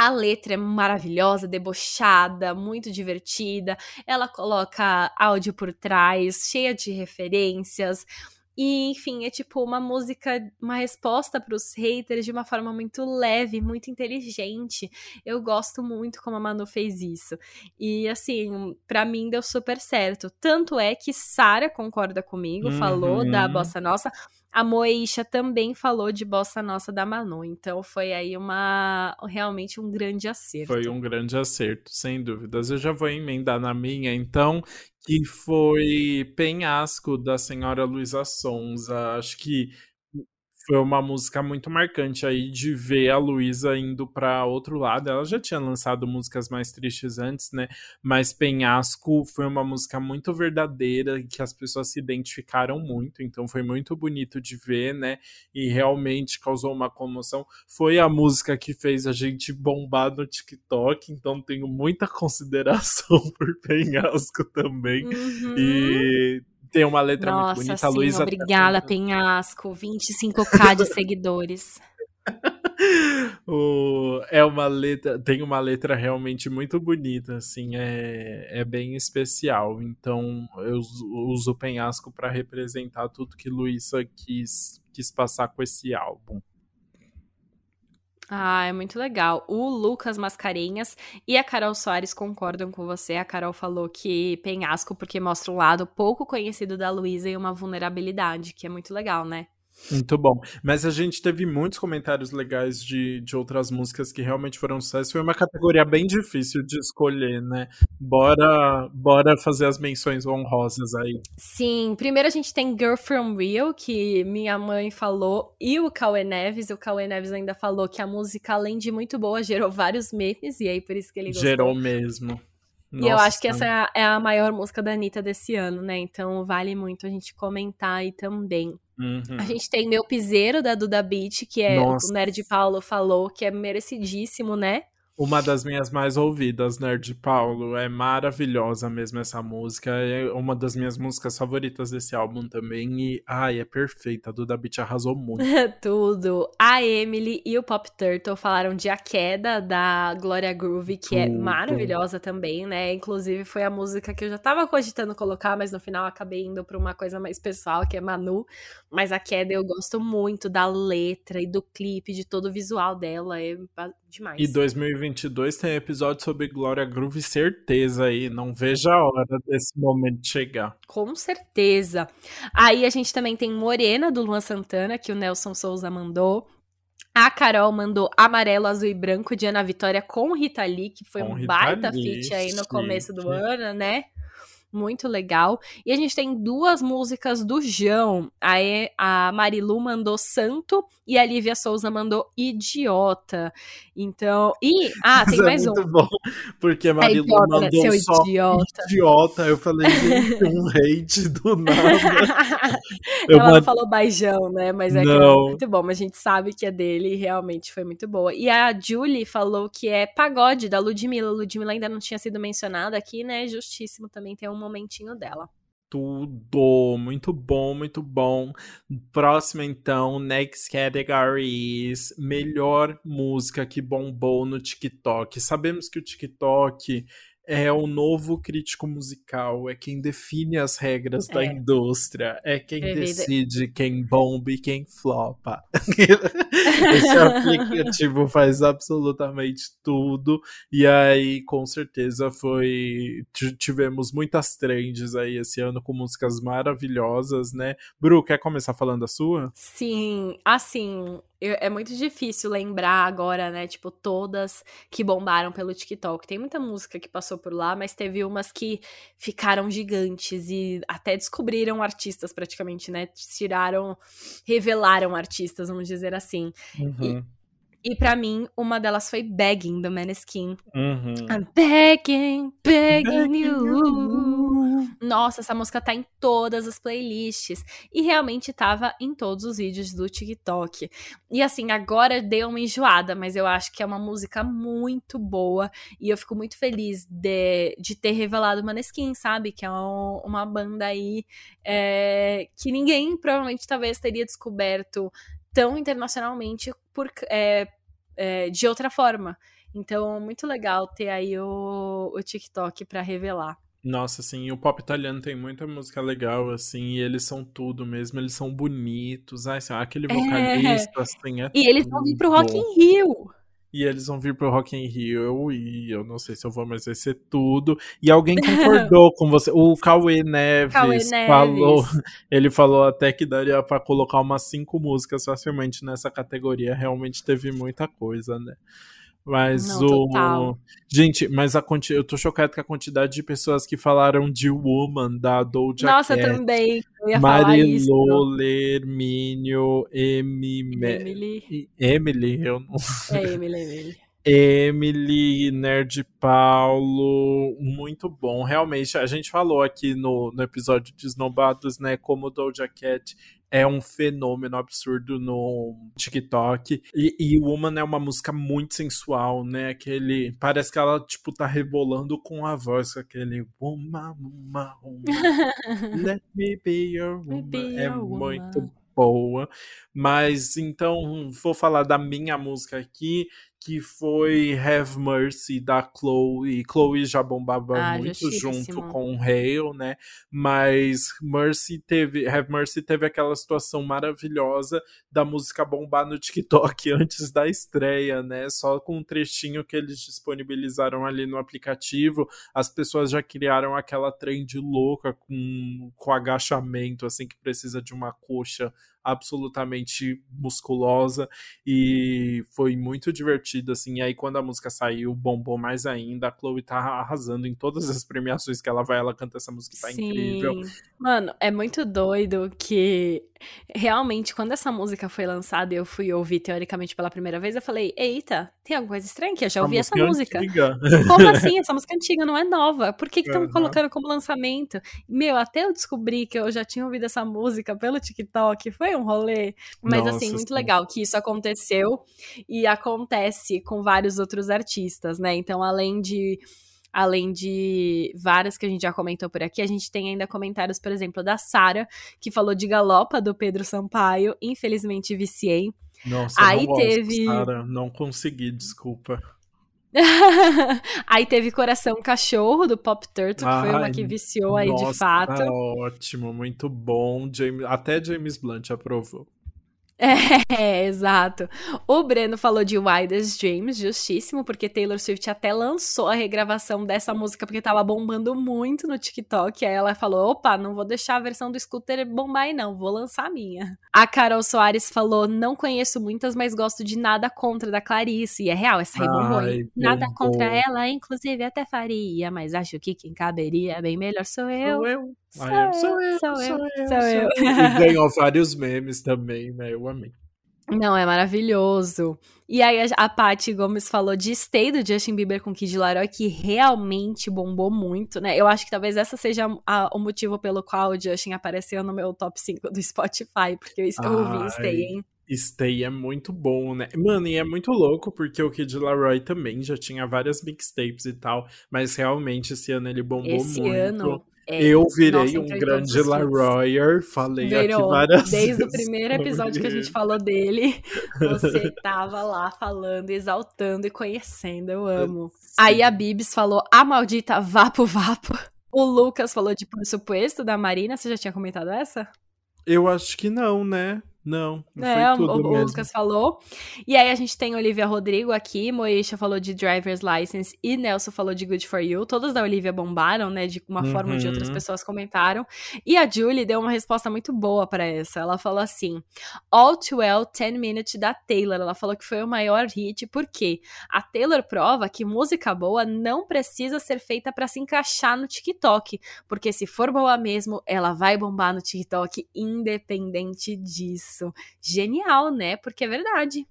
a letra é maravilhosa, debochada, muito divertida. Ela coloca áudio por trás, cheia de referências. E, enfim, é tipo uma música, uma resposta para os haters de uma forma muito leve, muito inteligente. Eu gosto muito como a Manu fez isso. E, assim, para mim deu super certo. Tanto é que Sara concorda comigo, uhum. falou da Bossa Nossa. A Moisha também falou de Bossa Nossa da Manu, então foi aí uma realmente um grande acerto. Foi um grande acerto, sem dúvidas. Eu já vou emendar na minha, então, que foi Penhasco da senhora Luísa Sonza. Acho que foi uma música muito marcante aí de ver a Luísa indo para outro lado. Ela já tinha lançado músicas mais tristes antes, né? Mas Penhasco foi uma música muito verdadeira que as pessoas se identificaram muito, então foi muito bonito de ver, né? E realmente causou uma comoção. Foi a música que fez a gente bombar no TikTok, então tenho muita consideração por Penhasco também. Uhum. E tem uma letra Nossa, muito bonita. Sim, Luísa obrigada, Penhasco. 25k de seguidores. o, é uma letra, tem uma letra realmente muito bonita, assim, é, é bem especial. Então eu uso o penhasco para representar tudo que Luísa quis, quis passar com esse álbum. Ah, é muito legal. O Lucas Mascarenhas e a Carol Soares concordam com você. A Carol falou que penhasco porque mostra um lado pouco conhecido da Luísa e uma vulnerabilidade, que é muito legal, né? Muito bom. Mas a gente teve muitos comentários legais de, de outras músicas que realmente foram sucesso. Foi uma categoria bem difícil de escolher, né? Bora, bora fazer as menções honrosas aí. Sim, primeiro a gente tem Girl From Real, que minha mãe falou, e o Cauê Neves. O Cauê Neves ainda falou que a música, além de muito boa, gerou vários memes, e aí por isso que ele gostou. Gerou mesmo. Nossa, e eu acho que essa é a, é a maior música da Anitta desse ano, né? Então vale muito a gente comentar aí também. Uhum. A gente tem Meu Piseiro, da Duda Beat, que é Nossa. o Nerd Paulo falou, que é merecidíssimo, né? Uma das minhas mais ouvidas, Nerd Paulo. É maravilhosa mesmo essa música. É uma das minhas músicas favoritas desse álbum também. E, ai, é perfeita. A Duda Beat arrasou muito. Tudo. A Emily e o Pop Turtle falaram de A Queda, da Gloria Groove, que é Tudo. é maravilhosa também, né? Inclusive, foi a música que eu já tava cogitando colocar, mas no final acabei indo pra uma coisa mais pessoal, que é Manu. Mas A Queda eu gosto muito da letra e do clipe, de todo o visual dela. É demais. E 2022 tem episódio sobre Glória Groove, certeza aí. Não vejo a hora desse momento chegar. Com certeza. Aí a gente também tem Morena, do Luan Santana, que o Nelson Souza mandou. A Carol mandou amarelo, azul e branco de Ana Vitória com Rita Lee, que foi com um Rita baita Lee, feat aí no começo do ano, né? Muito legal. E a gente tem duas músicas do João. Aí a Marilu mandou Santo e a Lívia Souza mandou Idiota. Então, e ah, tem Isso é mais é muito um. bom, porque a Marilu é idiota, mandou né? só idiota. idiota. Eu falei, gente, um hate do nada. Ela mand... não falou baijão, né? Mas é, é muito bom, mas a gente sabe que é dele e realmente foi muito boa. E a Julie falou que é pagode da Ludmilla. Ludmilla ainda não tinha sido mencionada aqui, né? Justíssimo também tem um momentinho dela. Tudo, muito bom, muito bom. Próxima então, next categories, melhor música que bombou no TikTok. Sabemos que o TikTok é o novo crítico musical, é quem define as regras é. da indústria, é quem é decide quem bomba e quem flopa. Esse aplicativo faz absolutamente tudo, e aí com certeza foi. Tivemos muitas trends aí esse ano com músicas maravilhosas, né? Bru, quer começar falando a sua? Sim, assim, eu, é muito difícil lembrar agora, né? Tipo, todas que bombaram pelo TikTok. Tem muita música que passou por lá, mas teve umas que ficaram gigantes e até descobriram artistas praticamente, né? Tiraram, revelaram artistas, vamos dizer assim. Uhum. E, e para mim, uma delas foi Begging, do Maneskin. Uhum. I'm begging, begging, begging you. Nossa, essa música tá em todas as playlists. E realmente tava em todos os vídeos do TikTok. E assim, agora deu uma enjoada, mas eu acho que é uma música muito boa. E eu fico muito feliz de, de ter revelado Maneskin, sabe? Que é um, uma banda aí é, que ninguém provavelmente talvez teria descoberto tão internacionalmente por, é, é, de outra forma. Então, muito legal ter aí o, o TikTok para revelar. Nossa, assim, o pop italiano tem muita música legal, assim, e eles são tudo mesmo, eles são bonitos, ai, assim, aquele é. vocalista, é. assim, é E eles vão vir pro Rock in Rio. E eles vão vir pro Rock in Rio, eu ia, eu não sei se eu vou, mas vai ser tudo. E alguém concordou com você, o Cauê Neves, Cauê Neves falou, ele falou até que daria para colocar umas cinco músicas facilmente nessa categoria, realmente teve muita coisa, né? Mas Não, o. Total. Gente, mas a quanti... eu tô chocado com a quantidade de pessoas que falaram de Woman da Doja Nossa, Cat. também. Eu Marilô, Lermínio, Emily. Emily, eu não É Emily, Emily. Emily, Nerd Paulo, muito bom. Realmente, a gente falou aqui no, no episódio de Snobados, né, como Doja Cat é um fenômeno absurdo no TikTok. E, e Woman é uma música muito sensual, né? Aquele. Parece que ela, tipo, tá rebolando com a voz, com aquele. Woman, woman, woman. Let me be your woman. Be é your muito woman. boa. Mas então, vou falar da minha música aqui que foi Have Mercy da Chloe. Chloe já bombava ah, muito junto com o Hale, né? Mas Mercy teve, Have Mercy teve aquela situação maravilhosa da música bombar no TikTok antes da estreia, né? Só com um trechinho que eles disponibilizaram ali no aplicativo, as pessoas já criaram aquela trend louca com, com agachamento, assim, que precisa de uma coxa absolutamente musculosa e foi muito divertido, assim. E aí, quando a música saiu, bombou mais ainda. A Chloe tá arrasando em todas as premiações que ela vai, ela canta essa música, tá Sim. incrível. Mano, é muito doido que realmente, quando essa música foi lançada eu fui ouvir teoricamente pela primeira vez, eu falei: eita, tem alguma coisa estranha aqui, eu já ouvi essa música é antiga. Como assim? Essa música antiga não é nova. Por que estão Aham. colocando como lançamento? Meu, até eu descobri que eu já tinha ouvido essa música pelo TikTok, foi um rolê. Mas Nossa, assim, muito sim. legal que isso aconteceu e acontece com vários outros artistas, né? Então, além de além de várias que a gente já comentou por aqui, a gente tem ainda comentários, por exemplo, da Sara, que falou de Galopa do Pedro Sampaio, infelizmente viciei. Nossa, Aí não gosto, teve- Sara, não consegui, desculpa. aí teve Coração Cachorro do Pop Turtle, que foi uma Ai, que viciou aí de Nossa, fato. tá ótimo, muito bom. James- até James Blunt aprovou. É, exato. O Breno falou de Wildest Dreams, justíssimo, porque Taylor Swift até lançou a regravação dessa música porque tava bombando muito no TikTok. Aí ela falou: opa, não vou deixar a versão do scooter bombar aí, não, vou lançar a minha. A Carol Soares falou: não conheço muitas, mas gosto de nada contra da Clarice. E é real, essa aí bombou? Nada bombou. contra ela, inclusive até faria, mas acho que quem caberia bem melhor sou eu. Sou eu. Sou eu, sou eu, sou eu, sou eu, sou eu. E ganhou vários memes também, né? Eu amei. Não, é maravilhoso. E aí a, a Paty Gomes falou de Stay do Justin Bieber com Kid Laroi, que realmente bombou muito, né? Eu acho que talvez essa seja a- o motivo pelo qual o Justin apareceu no meu top 5 do Spotify, porque eu, eu ouvi. Stay, hein? Stay é muito bom, né? Mano, e é muito louco, porque o Kid Laroi também já tinha várias mixtapes e tal, mas realmente esse ano ele bombou Esse muito. ano. É, Eu virei nossa, um grande. Laroyer, falei aqui Virou. várias Desde o vezes primeiro episódio que a gente falou dele, você tava lá falando, exaltando e conhecendo. Eu amo. Aí a Bibs falou a maldita Vapo Vapo. O Lucas falou de Por Supuesto da Marina. Você já tinha comentado essa? Eu acho que não, né? Não, não É, foi o, tudo o mesmo. Lucas falou. E aí a gente tem Olivia Rodrigo aqui, Moesha falou de Driver's License e Nelson falou de Good For You. Todas da Olivia bombaram, né? De uma forma ou de outras Uhum. pessoas comentaram. E a Julie deu uma resposta muito boa pra essa. Ela falou assim: All Too Well 10 Minutes da Taylor. Ela falou que foi o maior hit, porque a Taylor prova que música boa não precisa ser feita pra se encaixar no TikTok. Porque se for boa mesmo, ela vai bombar no TikTok, independente disso. Genial, né? Porque é verdade.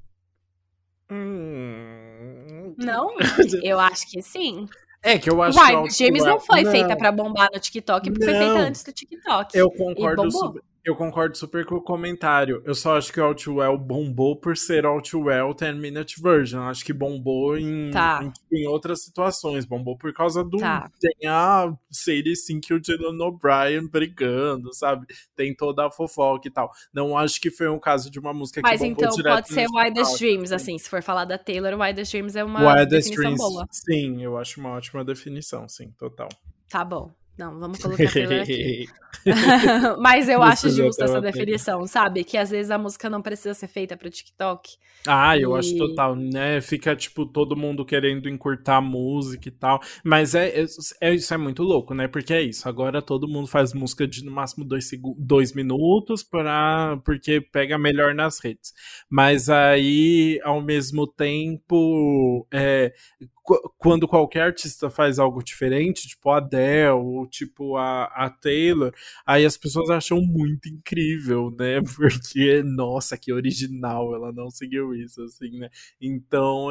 Hum, Não? Eu acho que sim. É que eu acho Uai, que o James não foi Não, feita pra bombar no TikTok, porque foi feita Não. antes do TikTok. Eu concordo bombou. Eu concordo super com o comentário. Eu só acho que o Outwell bombou por ser Outwell 10 Minute Version. Acho que bombou em, Tá. em, em outras situações. Bombou por causa do. Tá. Tem a Sadie Sink e o Dylan O'Brien brigando, sabe? Tem toda a fofoca e tal. Não acho que foi um caso de uma música Mas que bombou então direto pode ser Wildest. Dreams, assim, se for falar da Taylor, Wildest Dreams é uma Wildest definição Dreams, boa. sim, eu acho uma ótima definição, sim, total. Tá bom. Não, vamos colocar Taylor aqui. Mas eu Não acho justa essa definição, sabe? Que às vezes a música não precisa ser feita pro TikTok. Ah, eu E- acho total, né? Fica, tipo, todo mundo querendo encurtar a música e tal. Mas é, é, é- isso é muito louco, né? Porque é isso. Agora todo mundo faz música de no máximo dois, dois minutos pra, porque pega melhor nas redes. Mas aí, ao mesmo tempo, é, quando qualquer artista faz algo diferente, tipo a Adele, ou tipo a, a Taylor, aí as pessoas acham muito incrível, né? Porque, nossa, que original, ela não seguiu isso, assim, né? Então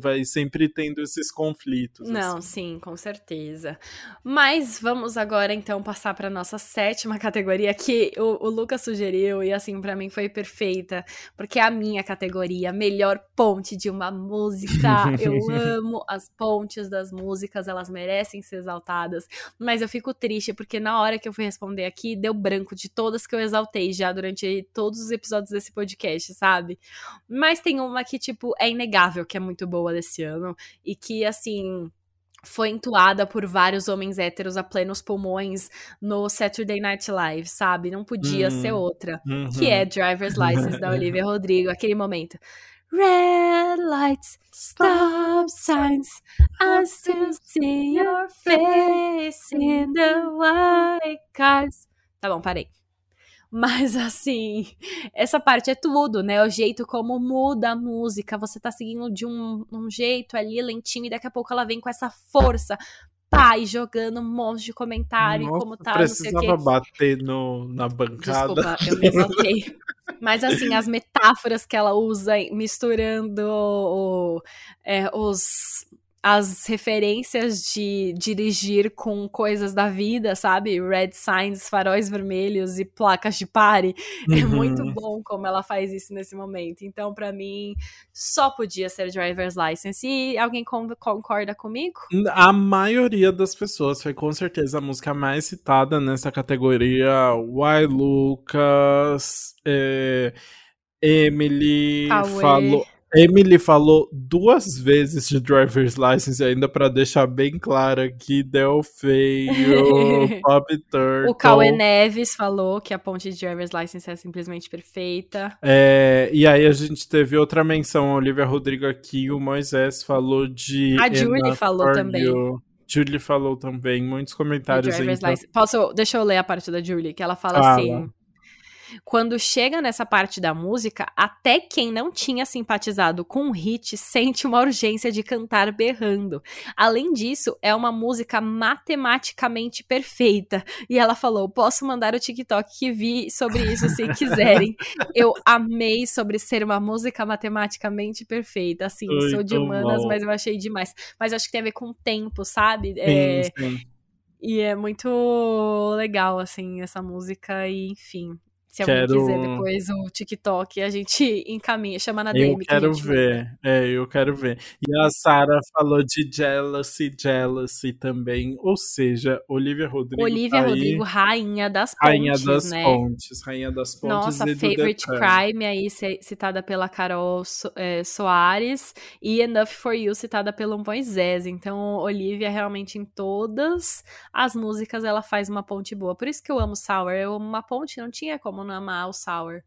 vai sempre tendo esses conflitos. Não, assim. sim, com certeza. Mas vamos agora então passar para nossa sétima categoria que o, o Lucas sugeriu e assim pra mim foi perfeita, porque é a minha categoria, melhor ponte de uma música. Eu amo as pontes das músicas, elas merecem ser exaltadas, mas eu fico triste porque na hora que eu fui responder aqui deu branco de todas que eu exaltei já durante todos os episódios desse podcast, sabe? Mas tem uma que tipo é inegável que é muito boa desse ano e que assim foi entoada por vários homens héteros a plenos pulmões no Saturday Night Live, sabe? Não podia Hum. ser outra. Uhum. Que é Driver's License da Olivia Rodrigo, aquele momento. Red lights, stop signs, I still see your face in the white cars. Tá bom, parei. Mas assim, essa parte é tudo, né? O jeito como muda a música. Você tá seguindo de um, um jeito ali, lentinho, e daqui a pouco ela vem com essa força. E jogando um monte de comentário, Nossa, como tá, não sei o quê. precisava bater no, na bancada. Desculpa, eu me exaltei. Mas assim, as metáforas que ela usa misturando o, é, os as referências de dirigir com coisas da vida, sabe? Red signs, faróis vermelhos e placas de pare. É uhum. É muito bom como ela faz isso nesse momento. Então, para mim, só podia ser driver's license. E alguém concorda comigo? A maioria das pessoas foi com certeza a música mais citada nessa categoria. Why Lucas, é, Emily Cauê. falou. Emily falou duas vezes de driver's license, ainda para deixar bem claro aqui, deu feio, Bob Turtle. O Cauê Neves falou que a ponte de driver's license é simplesmente perfeita. É, e aí a gente teve outra menção, a Olivia Rodrigo aqui, o Moisés falou de... A Julie falou também. Julie falou também, muitos comentários. Então... Posso, deixa eu ler a parte da Julie, que ela fala Fala. assim... Quando chega nessa parte da música, até quem não tinha simpatizado com o hit sente uma urgência de cantar berrando. Além disso, é uma música matematicamente perfeita. E ela falou: posso mandar o TikTok que vi sobre isso se quiserem. eu amei sobre ser uma música matematicamente perfeita. Assim, Muito sou de humanas, bom. mas eu achei demais. Mas acho que tem a ver com o tempo, sabe? Sim, é... sim. E é muito legal, assim, essa música, e enfim, se alguém quero... quiser depois o TikTok, a gente encaminha, chama na DM. Eu quero ver, é, eu quero ver. E a Sara falou de Jealousy, Jealousy também, ou seja, Olivia Rodrigo. Olivia tá Rodrigo, aí, rainha das pontes, rainha das né? pontes, rainha das pontes. Nossa, Favorite Crime aí citada pela Carol so é, Soares e Enough for You citada pelo Moisés. Então, Olivia realmente em todas as músicas ela faz uma ponte boa. Por isso que eu amo Sour. Eu amo uma ponte, não tinha como como não amar o Sour.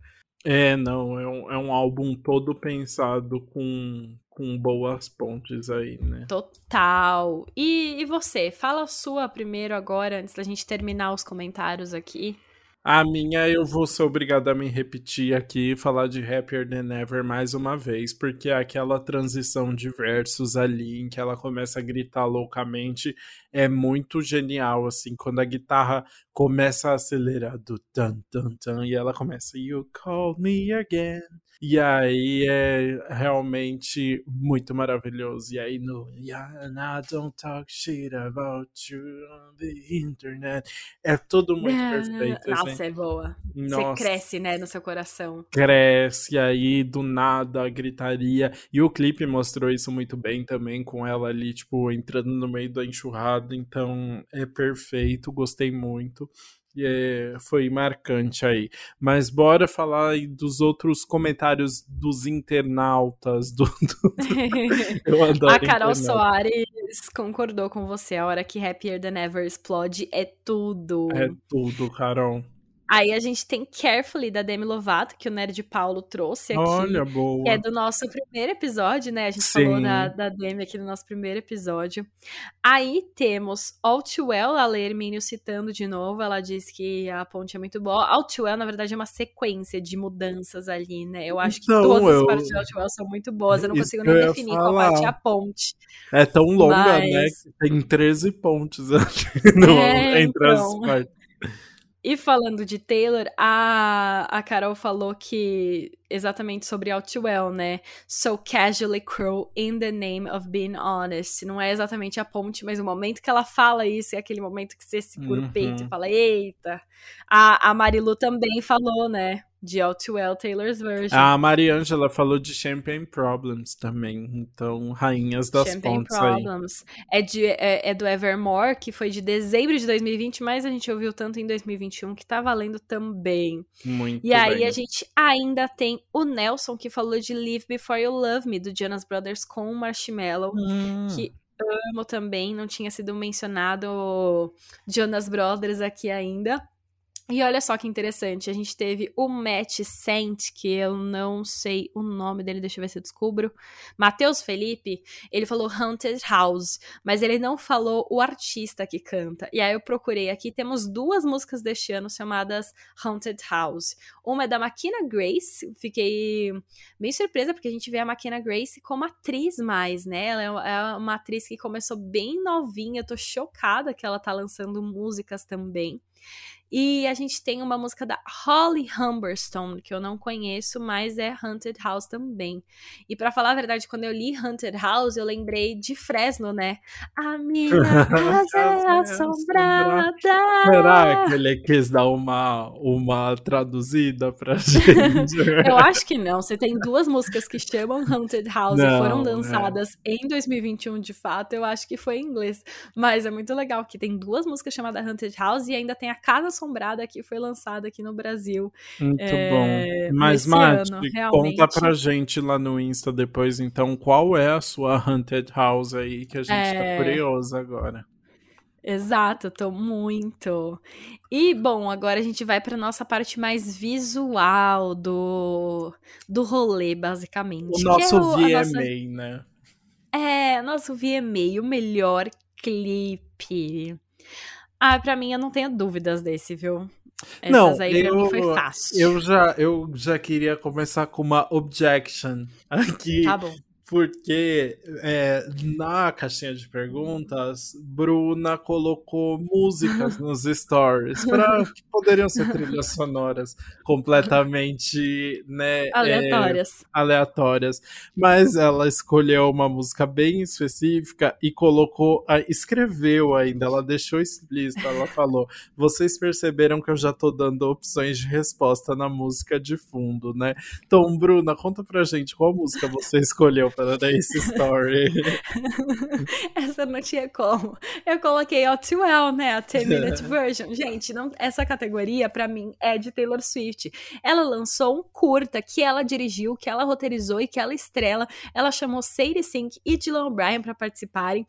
É, não, é um, é um álbum todo pensado com, com boas pontes aí, né? Total. E, e você? Fala a sua primeiro agora, antes da gente terminar os comentários aqui. A minha eu vou ser obrigado a me repetir aqui e falar de Happier Than Ever mais uma vez, porque é aquela transição de versos ali em que ela começa a gritar loucamente é muito genial, assim, quando a guitarra começa a acelerar do tan tan tan e ela começa You call me again. E aí é realmente muito maravilhoso. E aí no and I don't talk shit about you on the internet. É tudo muito perfeito. Nossa, assim. é boa. Nossa. Você cresce, né, no seu coração. Cresce, aí do nada a gritaria. E o clipe mostrou isso muito bem também, com ela ali, tipo, entrando no meio da enxurrada. Então é perfeito, gostei muito é, foi marcante aí. Mas bora falar dos outros comentários dos internautas. Do, do... Eu adoro. A Carol Soares concordou com você. A hora que Happier Than Ever explode é tudo. É tudo, Carol. Aí a gente tem Carefully, da Demi Lovato, que o Nerd Paulo trouxe aqui. Olha, boa. Que é do nosso primeiro episódio, né? A gente Sim. falou da, da Demi aqui no nosso primeiro episódio. Aí temos All Too Well, a Hermínio citando de novo. Ela diz que a ponte é muito boa. All Too Well, na verdade, é uma sequência de mudanças ali, né? Eu acho então, que todas eu... as partes de All Too Well são muito boas. Eu não consigo nem definir qual parte é a ponte. É tão longa, né, Mas... né? Que tem 13 pontes ali no, é, entre então... as partes. E falando de Taylor, a, a Carol falou que exatamente sobre Outwell, né? So casually cruel in the name of being honest. Não é exatamente a ponte, mas o momento que ela fala isso é aquele momento que você segura uhum. o peito e uhum. fala, eita. A, a Marilu também falou, né? De All Too Well Taylor's Version. A Mariângela falou de Champagne Problems também, então Rainhas das Champagne Pontes Problems. aí. É, de, é, é, do Evermore, que foi de dezembro de 2020, mas a gente ouviu tanto em 2021 que tá valendo também. Muito E aí bem. a gente ainda tem o Nelson, que falou de Live Before You Love Me, do Jonas Brothers com o Marshmallow, hum. que amo também, não tinha sido mencionado Jonas Brothers aqui ainda. E olha só que interessante, a gente teve o Matt Saint, que eu não sei o nome dele, deixa eu ver se eu descubro. Matheus Felipe, ele falou Haunted House, mas ele não falou o artista que canta. E aí eu procurei aqui, temos duas músicas deste ano chamadas Haunted House. Uma é da Makina Grace, fiquei bem surpresa porque a gente vê a Makina Grace como atriz mais, né? Ela é uma atriz que começou bem novinha, eu tô chocada que ela tá lançando músicas também. E a gente tem uma música da Holly Humberstone, que eu não conheço, mas é Haunted House também. E para falar a verdade, quando eu li Haunted House, eu lembrei de Fresno, né? A minha casa é assombrada. Será que ele quis dar uma, uma traduzida pra gente? eu acho que não. Você tem duas músicas que chamam Haunted House não, e foram lançadas em 2021, de fato. Eu acho que foi em inglês. Mas é muito legal que tem duas músicas chamadas Haunted House e ainda tem a Casa Assombrada que foi lançada aqui no Brasil. Muito é, bom. Mas, Mati, conta pra gente lá no Insta depois, então, qual é a sua Haunted House aí, que a gente tá é... tá curioso agora. Exato, tô muito. E bom, agora a gente vai para nossa parte mais visual do do rolê, basicamente. O nosso é o, VMA, nossa... né? É, nosso VMA, o melhor clipe. Ah, pra mim eu não tenho dúvidas desse, viu? Essas não, aí pra eu, mim foi fácil. Eu já, eu já queria começar com uma objection aqui. Tá bom porque é, na caixinha de perguntas, Bruna colocou músicas nos stories para que poderiam ser trilhas sonoras completamente né, aleatórias. É, aleatórias. Mas ela escolheu uma música bem específica e colocou, escreveu ainda, ela deixou explícito, ela falou: vocês perceberam que eu já tô dando opções de resposta na música de fundo, né? Então, Bruna, conta pra gente qual música você escolheu para dar esse story. essa não tinha como. Eu coloquei All Too Well, né? A 10 Minute Version. Gente, não, essa categoria, para mim, é de Taylor Swift. Ela lançou um curta que ela dirigiu, que ela roteirizou e que ela estrela. Ela chamou Sadie Sink e Dylan O'Brien para participarem.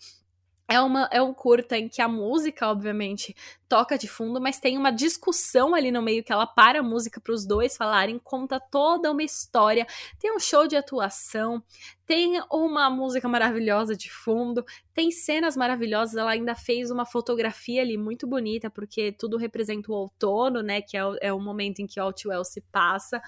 É, uma, é um curta em que a música, obviamente, toca de fundo, mas tem uma discussão ali no meio que ela para a música para os dois falarem, conta toda uma história, tem um show de atuação, tem uma música maravilhosa de fundo, tem cenas maravilhosas, ela ainda fez uma fotografia ali muito bonita, porque tudo representa o outono, né, que é o, é o momento em que Outwell se passa.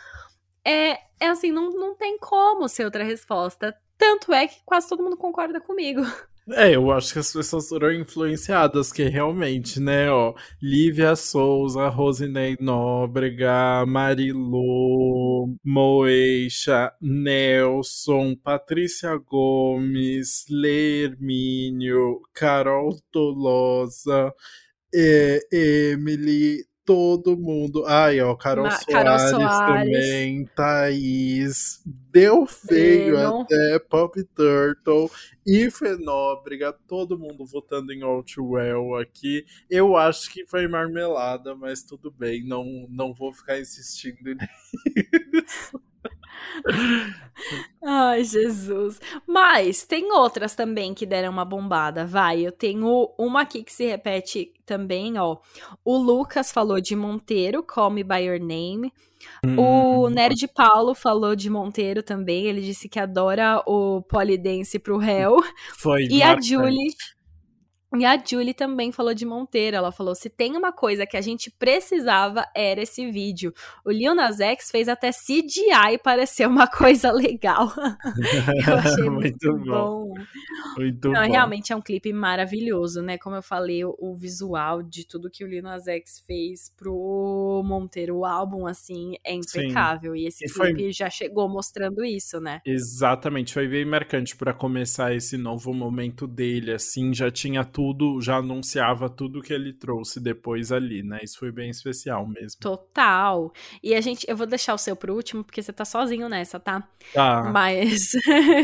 É, é assim, não, não tem como ser outra resposta. Tanto é que quase todo mundo concorda comigo. É, eu acho que as pessoas foram influenciadas, que realmente, né, ó, Lívia Souza, Rosinei Nóbrega, Marilu, Moeixa, Nelson, Patrícia Gomes, Lermínio, Carol Tolosa, é, Emily, todo mundo. Ai, ó, Carol, Soares, Carol Soares também, Thaís, Deu Feio até, Pop Turtle e Fenóbrega, todo mundo votando em Outwell aqui. Eu acho que foi marmelada, mas tudo bem, não, não vou ficar insistindo nisso. Ai, Jesus. Mas tem outras também que deram uma bombada. Vai, eu tenho uma aqui que se repete também, ó. O Lucas falou de Monteiro, Call Me By Your Name. Hum. O Nerd Paulo falou de Monteiro também. Ele disse que adora o polidense pro réu. Foi. E marcante. a Julie e a Julie também falou de Monteiro. Ela falou: se tem uma coisa que a gente precisava, era esse vídeo. O Lil Nas X fez até CGI parecer uma coisa legal. eu achei muito, muito bom. bom. Muito Não, bom. Realmente é um clipe maravilhoso, né? Como eu falei, o, o, visual de tudo que o Lil Nas X fez pro Monteiro, o álbum, assim, é impecável. Sim. E esse e clipe foi... já chegou mostrando isso, né? Exatamente. Foi bem marcante para começar esse novo momento dele, assim. Já tinha tudo, já anunciava tudo que ele trouxe depois ali, né? Isso foi bem especial mesmo. Total. E a gente, eu vou deixar o seu pro último, porque você tá sozinho nessa, tá? Tá. Mas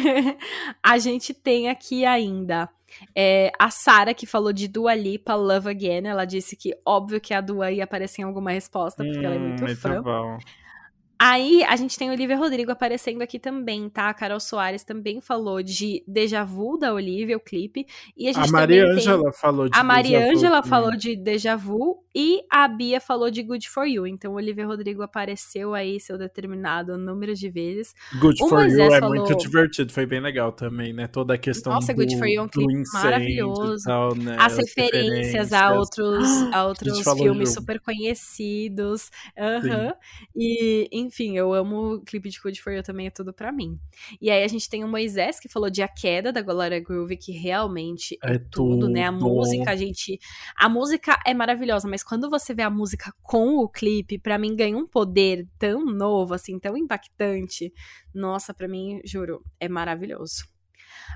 a gente tem aqui ainda é, a Sara, que falou de Dua Lipa, Love Again, ela disse que óbvio que a Dua ia aparecer em alguma resposta, porque hum, ela é muito, muito fã. Bom. Aí a gente tem o Olivia Rodrigo aparecendo aqui também, tá? A Carol Soares também falou de Deja Vu da Olivia, o clipe. E a gente a Maria Ângela falou de A Maria Ângela falou de Deja Vu e a Bia falou de Good For You. Então o Olivia Rodrigo apareceu aí seu determinado número de vezes. Good o For Moisés You é falou... muito divertido, foi bem legal também, né? Toda a questão Nossa, do, Good For You é um clipe maravilhoso. Tal, né? As, As referências, referências, a outros, a outros filmes junto. super conhecidos. Uhum. E, enfim, eu amo o clipe de Good For You também, é tudo pra mim. E aí a gente tem o Moisés, que falou de A Queda, da Gloria Groove, que realmente é, é tudo, tudo, né? A música, a gente... A música é maravilhosa, mas quando você vê a música com o clipe, para mim ganha um poder tão novo, assim, tão impactante. Nossa, para mim, juro, é maravilhoso.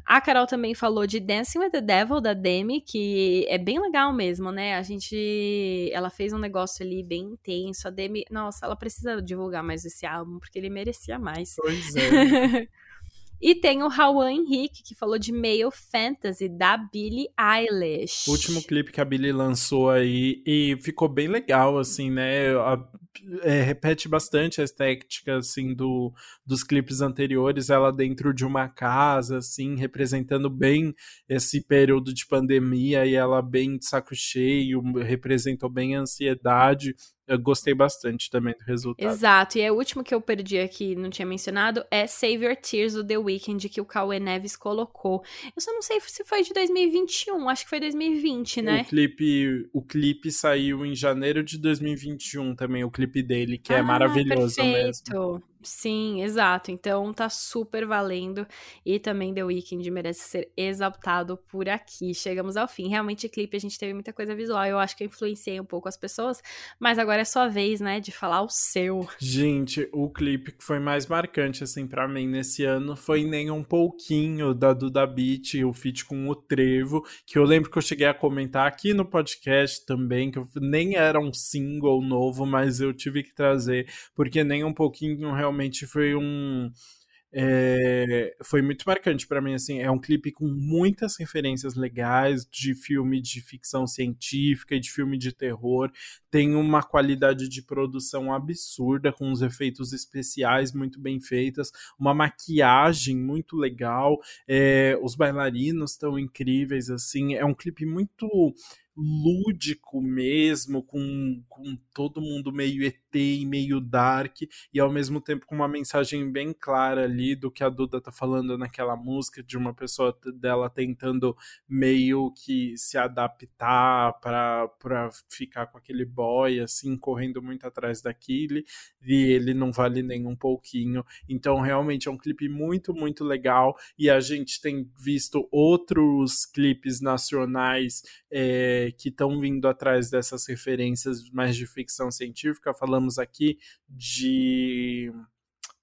A Carol também falou de Dancing with the Devil, da Demi, que é bem legal mesmo, né? A gente. Ela fez um negócio ali bem intenso. A Demi. Nossa, ela precisa divulgar mais esse álbum, porque ele merecia mais. Pois é. E tem o Rawan Henrique, que falou de Male Fantasy, da Billie Eilish. O último clipe que a Billie lançou aí, e ficou bem legal, assim, né? A, é, repete bastante a estética, assim, do, dos clipes anteriores, ela dentro de uma casa, assim, representando bem esse período de pandemia, e ela bem de saco cheio, representou bem a ansiedade eu gostei bastante também do resultado. Exato, e o último que eu perdi aqui, não tinha mencionado, é Save Your Tears do The Weeknd, que o Cauê Neves colocou. Eu só não sei se foi de 2021, acho que foi 2020, né? O clipe, o clipe saiu em janeiro de 2021 também, o clipe dele, que é ah, é maravilhoso perfeito. mesmo. Sim, exato. Então tá super valendo. E também The Weeknd merece ser exaltado por aqui. Chegamos ao fim. Realmente, clipe, a gente teve muita coisa visual. Eu acho que eu influenciei um pouco as pessoas. Mas agora é sua vez, né, de falar o seu. Gente, o clipe que foi mais marcante, assim, para mim nesse ano foi nem um pouquinho da Duda Beat, o feat com o Trevo. Que eu lembro que eu cheguei a comentar aqui no podcast também, que nem era um single novo, mas eu tive que trazer, porque nem um pouquinho realmente realmente foi um. É, foi muito marcante para mim, assim, é um clipe com muitas referências legais de filme de ficção científica e de filme de terror, tem uma qualidade de produção absurda, com os efeitos especiais muito bem feitas, uma maquiagem muito legal, é, os bailarinos estão incríveis, assim, é um clipe muito lúdico mesmo, com, com todo mundo meio ET e meio dark, e ao mesmo tempo com uma mensagem bem clara ali do que a Duda tá falando naquela música, de uma pessoa dela tentando meio que se adaptar para ficar com aquele boy, assim, correndo muito atrás daquele, e ele não vale nem um pouquinho. Então, realmente é um clipe muito, muito legal, e a gente tem visto outros clipes nacionais. É, que estão vindo atrás dessas referências mais de ficção científica. Falamos aqui de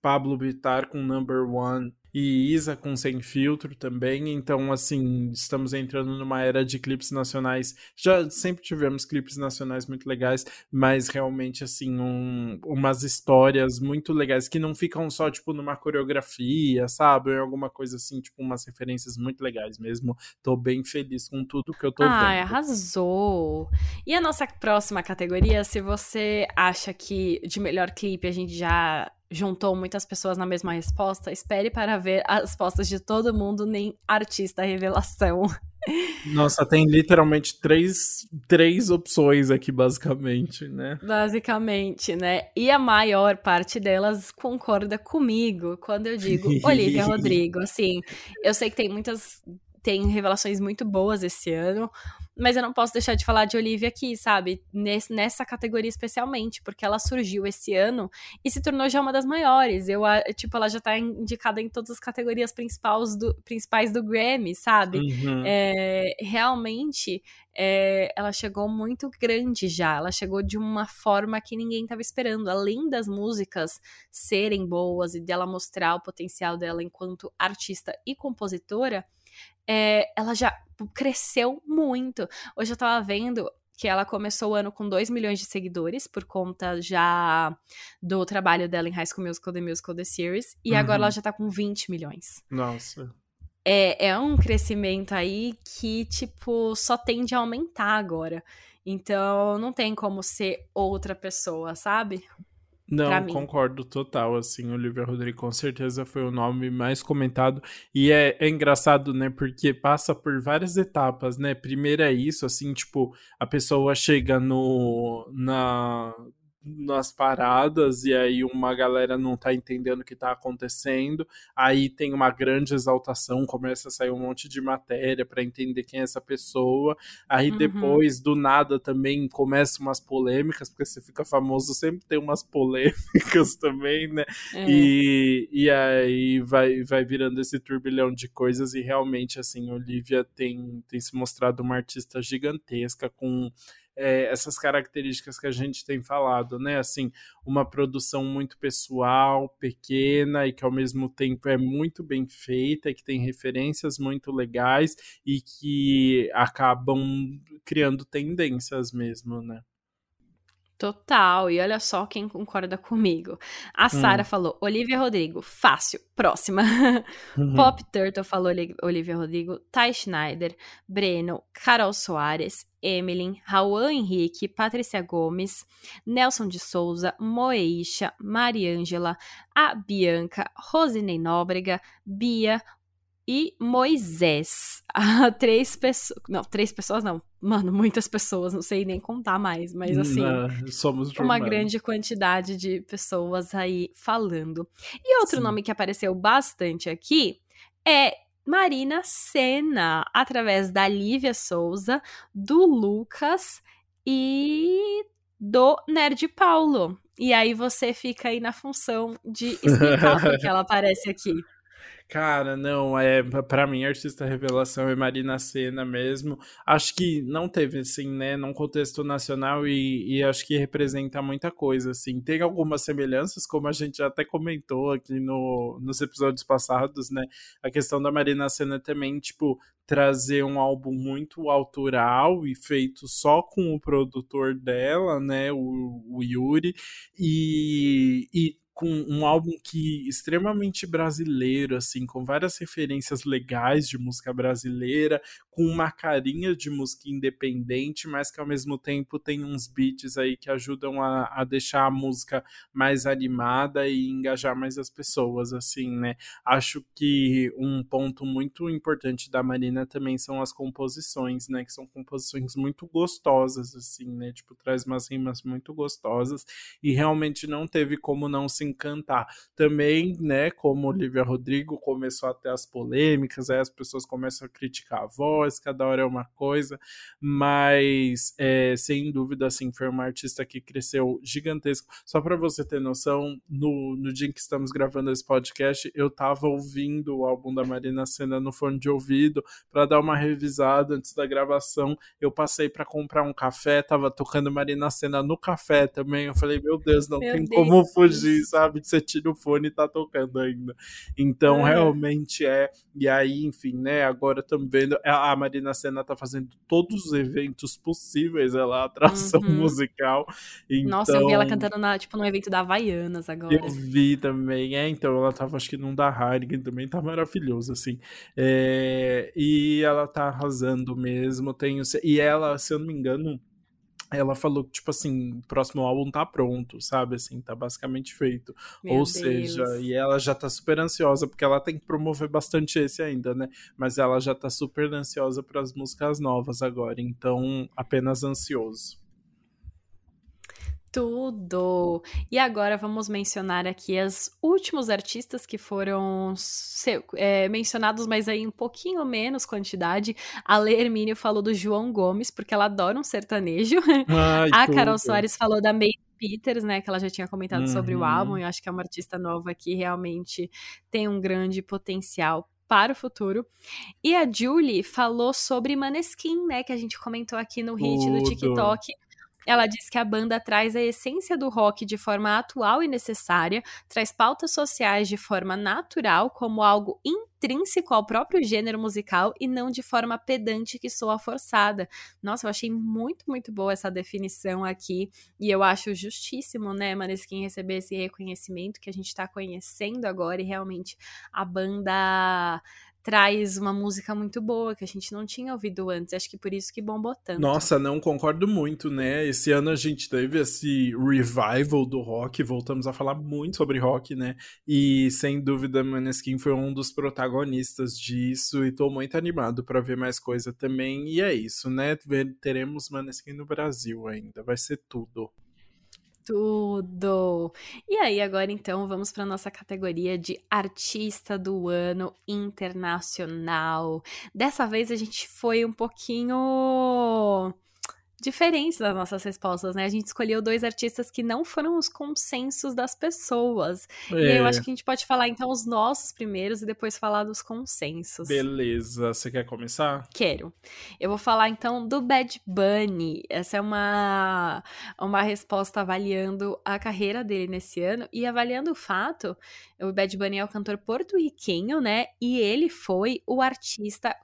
Pablo Vittar com Number One e Isa com Sem Filtro também. Então, assim, estamos entrando numa era de clipes nacionais. Já sempre tivemos clipes nacionais muito legais, mas realmente, assim, um, umas histórias muito legais que não ficam só, tipo, numa coreografia, sabe? Ou alguma coisa assim, tipo, umas referências muito legais mesmo. Tô bem feliz com tudo que eu tô Ai, vendo. arrasou! E a nossa próxima categoria, se você acha que de melhor clipe a gente já juntou muitas pessoas na mesma resposta, espere para ver as respostas de todo mundo, nem artista revelação. Nossa, tem literalmente três, três opções aqui, basicamente, né? Basicamente, né? E a maior parte delas concorda comigo quando eu digo Olivia Rodrigo. Assim, eu sei que tem muitas. Tem revelações muito boas esse ano, mas eu não posso deixar de falar de Olivia aqui, sabe? Nesse, nessa categoria especialmente, porque ela surgiu esse ano e se tornou já uma das maiores. Eu, tipo, ela já tá indicada em todas as categorias principais do, principais do Grammy, sabe? Uhum. É, realmente, é, ela chegou muito grande já. Ela chegou de uma forma que ninguém estava esperando. Além das músicas serem boas e dela mostrar o potencial dela enquanto artista e compositora, é, ela já cresceu muito. Hoje eu tava vendo que ela começou o ano com 2 milhões de seguidores, por conta já do trabalho dela em High School Musical, The Musical, The Series, e uhum. agora ela já tá com 20 milhões. Nossa. É, é um crescimento aí que, tipo, só tende a aumentar agora. Então, não tem como ser outra pessoa, sabe? Não, concordo total, assim, Olivia Rodrigo com certeza foi o nome mais comentado. E é, é, engraçado, né, porque passa por várias etapas, né, primeiro é isso, assim, tipo, a pessoa chega no, na, nas paradas e aí uma galera não tá entendendo o que tá acontecendo. Aí tem uma grande exaltação, começa a sair um monte de matéria para entender quem é essa pessoa. Aí uhum. depois, do nada, também começam umas polêmicas, porque você fica famoso, sempre tem umas polêmicas também, né? É. E, e aí vai, vai virando esse turbilhão de coisas e realmente, assim, Olivia tem, tem se mostrado uma artista gigantesca com é, essas características que a gente tem falado, né? Assim, uma produção muito pessoal, pequena e que ao mesmo tempo é muito bem feita, que tem referências muito legais e que acabam criando tendências mesmo, né? Total, e olha só quem concorda comigo. A Sara hum. falou Olivia Rodrigo, fácil, próxima. Uhum. Pop Turtle falou Olivia Rodrigo, Ty Schneider, Breno, Carol Soares, Emily, Raul Henrique, Patrícia Gomes, Nelson de Souza, Moeisha, Mariângela, a Bianca, Rosinei Nóbrega, Bia, e Moisés. Ah, três pessoas. Não, três pessoas não. Mano, muitas pessoas, não sei nem contar mais, mas assim. Não, somos uma grande quantidade de pessoas aí falando. E outro Sim. nome que apareceu bastante aqui é Marina Senna, através da Lívia Souza, do Lucas e do Nerd Paulo. E aí você fica aí na função de explicar porque ela aparece aqui. Cara, não, é para mim artista revelação é Marina Senna mesmo. Acho que não teve assim, né, num contexto nacional e, e, acho que representa muita coisa assim. Tem algumas semelhanças, como a gente já até comentou aqui no, nos episódios passados, né? A questão da Marina Senna também, tipo, trazer um álbum muito autoral e feito só com o produtor dela, né, o, o Yuri, e, e com um álbum que extremamente brasileiro, assim, com várias referências legais de música brasileira, com uma carinha de música independente, mas que ao mesmo tempo tem uns beats aí que ajudam a, a deixar a música mais animada e engajar mais as pessoas, assim, né? Acho que um ponto muito importante da Marina também são as composições, né? Que são composições muito gostosas, assim, né? Tipo, traz umas rimas muito gostosas e realmente não teve como não se encantar. Também, né, como Olivia Rodrigo começou a ter as polêmicas, aí as pessoas começam a criticar a voz, voz, cada hora é uma coisa, mas é, sem dúvida, assim, foi uma artista que cresceu gigantesco. Só para você ter noção, no, no dia em que estamos gravando esse podcast, eu tava ouvindo o álbum da Marina Senna no fone de ouvido para dar uma revisada antes da gravação. Eu passei para comprar um café, tava tocando Marina Senna no café também. Eu falei, meu Deus, não meu tem Deus. como fugir, sabe? Você tira o fone e tá tocando ainda. Então, é. realmente é. E aí, enfim, né? Agora estamos vendo. A a Marina Senna tá fazendo todos os eventos possíveis, ela é atração uhum. musical. Então, Nossa, eu vi ela então cantando na, tipo, no evento da Havaianas agora. Eu vi também, é, então ela tava acho que num da Heineken também, tá maravilhoso, assim. É, e ela tá arrasando mesmo, tem, e ela, se eu não me engano, ela falou que, tipo assim, o próximo álbum tá pronto, sabe? Assim, tá basicamente feito. Meu Ou Deus. seja, e ela já tá super ansiosa, porque ela tem que promover bastante esse ainda, né? Mas ela já tá super ansiosa para as músicas novas agora. Então, apenas ansioso. Tudo! E agora vamos mencionar aqui os últimos artistas que foram é, mencionados, mas aí um pouquinho menos quantidade. A Lê Hermínio falou do João Gomes, porque ela adora um sertanejo. Ai, a tudo. Carol Soares falou da May Peters, né, que ela já tinha comentado uhum. sobre o álbum, eu acho que é uma artista nova que realmente tem um grande potencial para o futuro. E a Julie falou sobre Maneskin, né, que a gente comentou aqui no hit Tudo. do TikTok. Ela diz que a banda traz a essência do rock de forma atual e necessária, traz pautas sociais de forma natural, como algo intrínseco ao próprio gênero musical e não de forma pedante que soa forçada. Nossa, eu achei muito, muito boa essa definição aqui e eu acho justíssimo, né, Maneskin receber esse reconhecimento que a gente tá conhecendo agora e realmente a banda traz uma música muito boa que a gente não tinha ouvido antes. Acho que por isso que bombou tanto. Nossa, não concordo muito, né? Esse ano a gente teve esse revival do rock, voltamos a falar muito sobre rock, né? E sem dúvida Maneskin foi um dos protagonistas disso e tô muito animado para ver mais coisa também. E é isso, né? Teremos Maneskin no Brasil ainda, vai ser tudo. Tudo! E aí, agora então, vamos para nossa categoria de Artista do Ano Internacional. Dessa vez a gente foi um pouquinho diferentes das nossas respostas, né? A gente escolheu dois artistas que não foram os consensos das pessoas. É. E eu acho que a gente pode falar então os nossos primeiros e depois falar dos consensos. Beleza, você quer começar? Quero. Eu vou falar então do Bad Bunny. Essa é uma uma resposta avaliando a carreira dele nesse ano e avaliando o fato, o Bad Bunny é o cantor porto-riquenho, né? E ele foi o artista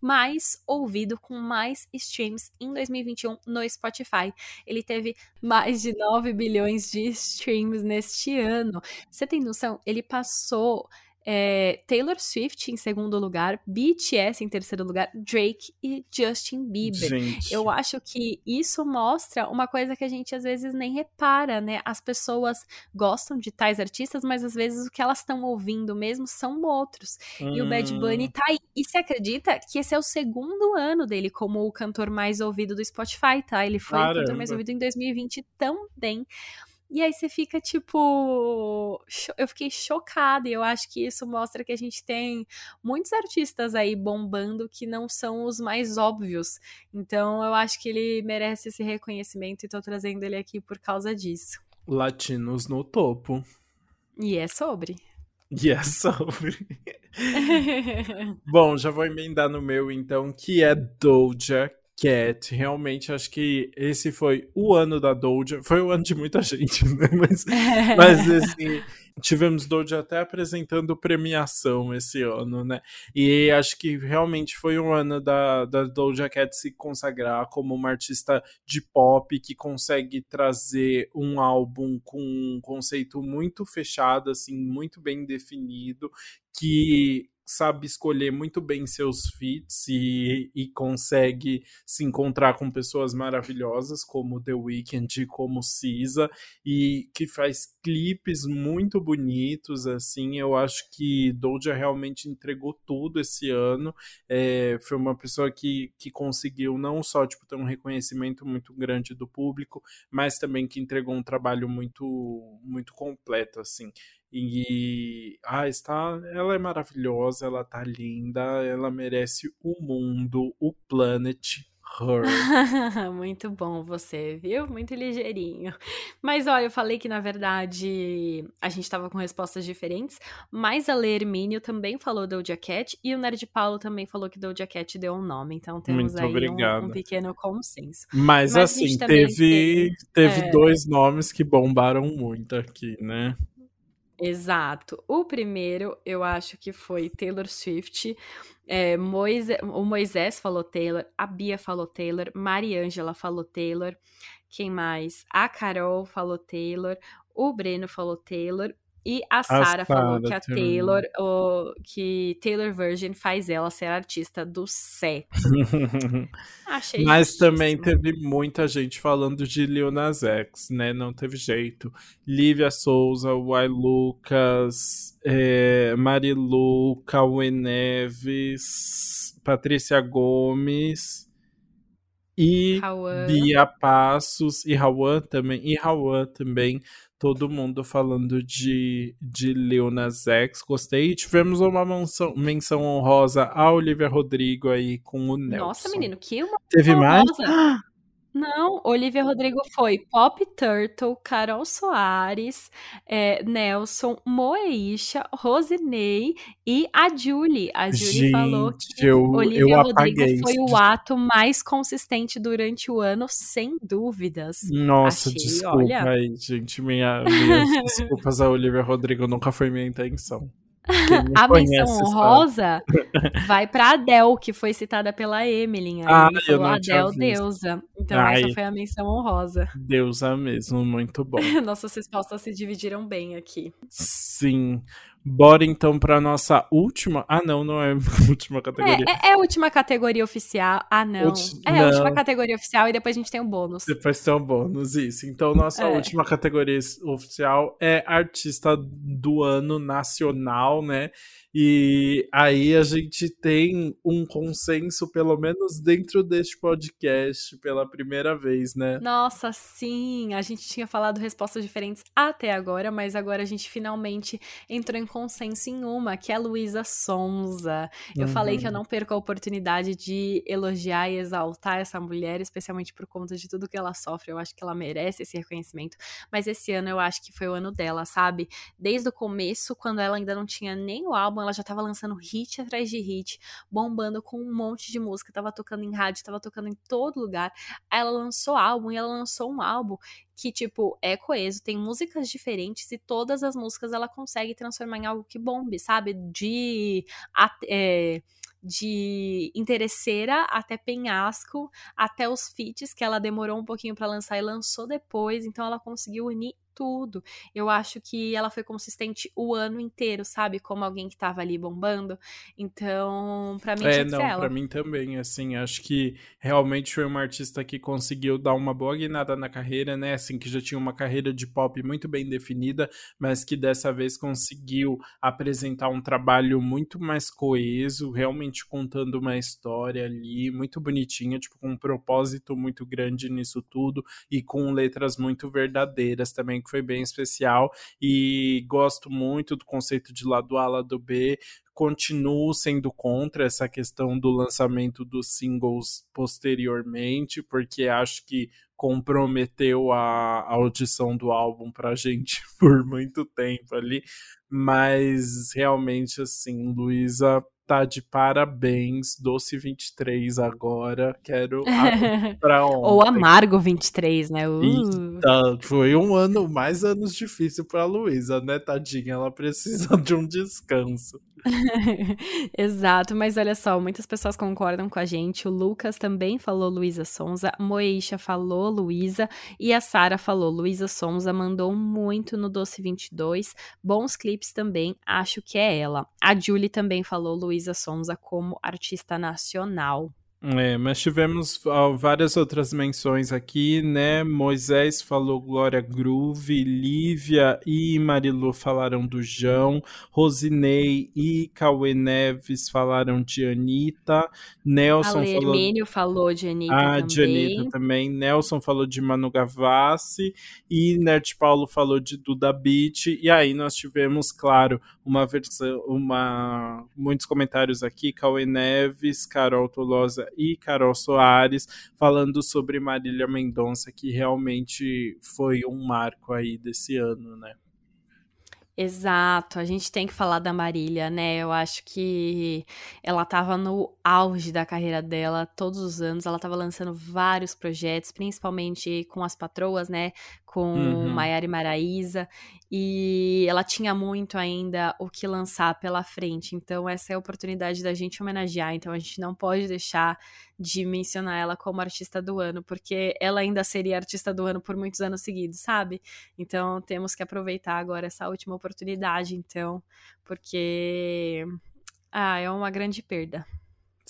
mais ouvido, com mais streams em 2021 no Spotify. Ele teve mais de 9 bilhões de streams neste ano. Você tem noção? Ele passou é, Taylor Swift em segundo lugar, BTS em terceiro lugar, Drake e Justin Bieber. Gente. Eu acho que isso mostra uma coisa que a gente às vezes nem repara, né? As pessoas gostam de tais artistas, mas às vezes o que elas estão ouvindo mesmo são outros. Hum. E o Bad Bunny hum. tá aí. E você acredita que esse é o segundo ano dele como o cantor mais ouvido do Spotify, tá? Ele foi Caramba. o cantor mais ouvido em 2020 também. E aí você fica tipo. Eu fiquei chocada e eu acho que isso mostra que a gente tem muitos artistas aí bombando que não são os mais óbvios. Então eu acho que ele merece esse reconhecimento e tô trazendo ele aqui por causa disso. Latinos no topo. E é sobre. E é sobre. Bom, já vou emendar no meu então, que é Doja Cat, realmente acho que esse foi o ano da Doja. Foi o ano de muita gente, né? Mas, mas assim, tivemos Doja até apresentando premiação esse ano, né? E acho que realmente foi um ano da, da Doja Cat se consagrar como uma artista de pop que consegue trazer um álbum com um conceito muito fechado, assim, muito bem definido, que sabe escolher muito bem seus fits e, e consegue se encontrar com pessoas maravilhosas como The Weeknd, como Cisa e que faz clipes muito bonitos assim. Eu acho que Doja realmente entregou tudo esse ano. É, foi uma pessoa que, que conseguiu não só tipo ter um reconhecimento muito grande do público, mas também que entregou um trabalho muito muito completo assim. E ah, está, ela é maravilhosa, ela tá linda, ela merece o mundo, o planet her. Muito bom você, viu? Muito ligeirinho. Mas olha, eu falei que na verdade a gente tava com respostas diferentes, mas a Lê Hermínio também falou Doja Cat e o Nerd Paulo também falou que Doja Cat deu um nome. Então temos Muito aí um, um, pequeno consenso. Mas, mas assim, teve, teve, teve é... dois nomes que bombaram muito aqui, né? Exato. O primeiro, eu acho que foi Taylor Swift. É, Moise, o Moisés falou Taylor, a Bia falou Taylor, Mariângela falou Taylor. Quem mais? A Carol falou Taylor, o Breno falou Taylor. E a Sarah falou que a Taylor, o, que Taylor Virgin faz ela ser artista do século. Achei Mas também teve muita gente falando de Lil Nas X, né? Não teve jeito. Lívia Souza, Uai Lucas, é, Marilu, Cauê Neves, Patrícia Gomes e Bia Passos e Rawan também. E Rawan também todo mundo falando de, de Lil Nas X, gostei. tivemos uma menção, menção honrosa a Olivia Rodrigo aí com o Nelson. Nossa, menino, que uma Teve mais? Não, Olivia Rodrigo foi Pop Turtle, Carol Soares, é, Nelson, Moeisha, Rosinei e a Julie. A Julie Gente, falou que eu, Olivia eu Rodrigo foi o ato mais consistente durante o ano, sem dúvidas. Nossa, Achei, desculpa olha... aí, gente. Minha, minhas desculpas a Olivia Rodrigo, nunca foi minha intenção. A menção honrosa vai para Adele, que foi citada pela Emily. Ah, eu não Adele, deusa. Então Ai, essa foi a menção honrosa. Deusa mesmo, muito bom. Nossas respostas se dividiram bem aqui. Sim. Bora então para nossa última. Ah, não, não é última categoria. É, é, é, a última categoria oficial. Ah, não. Ulti... É não. a última categoria oficial e depois a gente tem o um bônus. Depois tem o um bônus, isso. Então, nossa é. última categoria oficial é artista do ano nacional, né? E aí a gente tem um consenso, pelo menos dentro deste podcast, pela primeira vez, né? Nossa, sim! A gente tinha falado respostas diferentes até agora, mas agora a gente finalmente entrou em consenso em uma, que é a Luísa Sonza. Eu uhum. falei que eu uhum. não perco a oportunidade de elogiar e exaltar essa mulher, especialmente por conta de tudo que ela sofre. Eu acho que ela merece esse reconhecimento. Mas esse ano eu acho que foi o ano dela, sabe? Desde o começo, quando ela ainda não tinha nem o álbum, ela já tava lançando hit atrás de hit, bombando com um monte de música, tava tocando em rádio, tava tocando em todo lugar. Ela lançou álbum e ela lançou um álbum que, tipo, é coeso, tem músicas diferentes e todas as músicas ela consegue transformar em algo que bombe, sabe? De. É, de interesseira até penhasco, até os feats que ela demorou um pouquinho para lançar e lançou depois, então ela conseguiu unir tudo. Eu acho que ela foi consistente o ano inteiro, sabe? Como alguém que tava ali bombando. Então, para mim, é, não, para mim também, assim, acho que realmente foi uma artista que conseguiu dar uma boa guinada na carreira, né? Assim, que já tinha uma carreira de pop muito bem definida, mas que dessa vez conseguiu apresentar um trabalho muito mais coeso, realmente contando uma história ali muito bonitinha, tipo, com um propósito muito grande nisso tudo e com letras muito verdadeiras também que foi bem especial e gosto muito do conceito de lado A, lado B. Continuo sendo contra essa questão do lançamento dos singles posteriormente, porque acho que comprometeu a audição do álbum pra gente por muito tempo ali, mas realmente assim, Luísa tá de parabéns, Doce 23 agora, quero pra ontem. Ou Amargo 23, né? Uh. Eita, foi um ano, mais anos difícil pra Luísa, né, tadinha? Ela precisa de um descanso. Exato, mas olha só, muitas pessoas concordam com a gente. O Lucas também falou Luísa Sonza, Moeisha falou Luísa e a Sara falou Luísa Sonza, mandou muito no Doce 22. Bons clipes também, acho que é ela. A Julie também falou Luísa Sonza como artista nacional. É, mas tivemos várias outras menções aqui, né? Moisés falou Glória Groove, Lívia e Marilu falaram do João, Rosinei e Cauê Neves falaram de Anitta, Nelson Ale falou... Hermínio falou de Anitta ah, também. de Anitta também, Nelson falou de Manu Gavassi e Nerd Paulo falou de Duda Beat, e aí nós tivemos, claro, uma versão, uma... muitos comentários aqui, Cauê Neves, Carol Tolosa e Carol Soares falando sobre Marília Mendonça, que realmente foi um marco aí desse ano, né? Exato, a gente tem que falar da Marília, né? Eu acho que ela estava no auge da carreira dela todos os anos, ela estava lançando vários projetos, principalmente com as patroas, né? Com uhum. Maiara e Maraísa, e ela tinha muito ainda o que lançar pela frente, então essa é a oportunidade da gente homenagear, então a gente não pode deixar de mencionar ela como artista do ano, porque ela ainda seria artista do ano por muitos anos seguidos, sabe? Então temos que aproveitar agora essa última oportunidade, então, porque ah, é uma grande perda.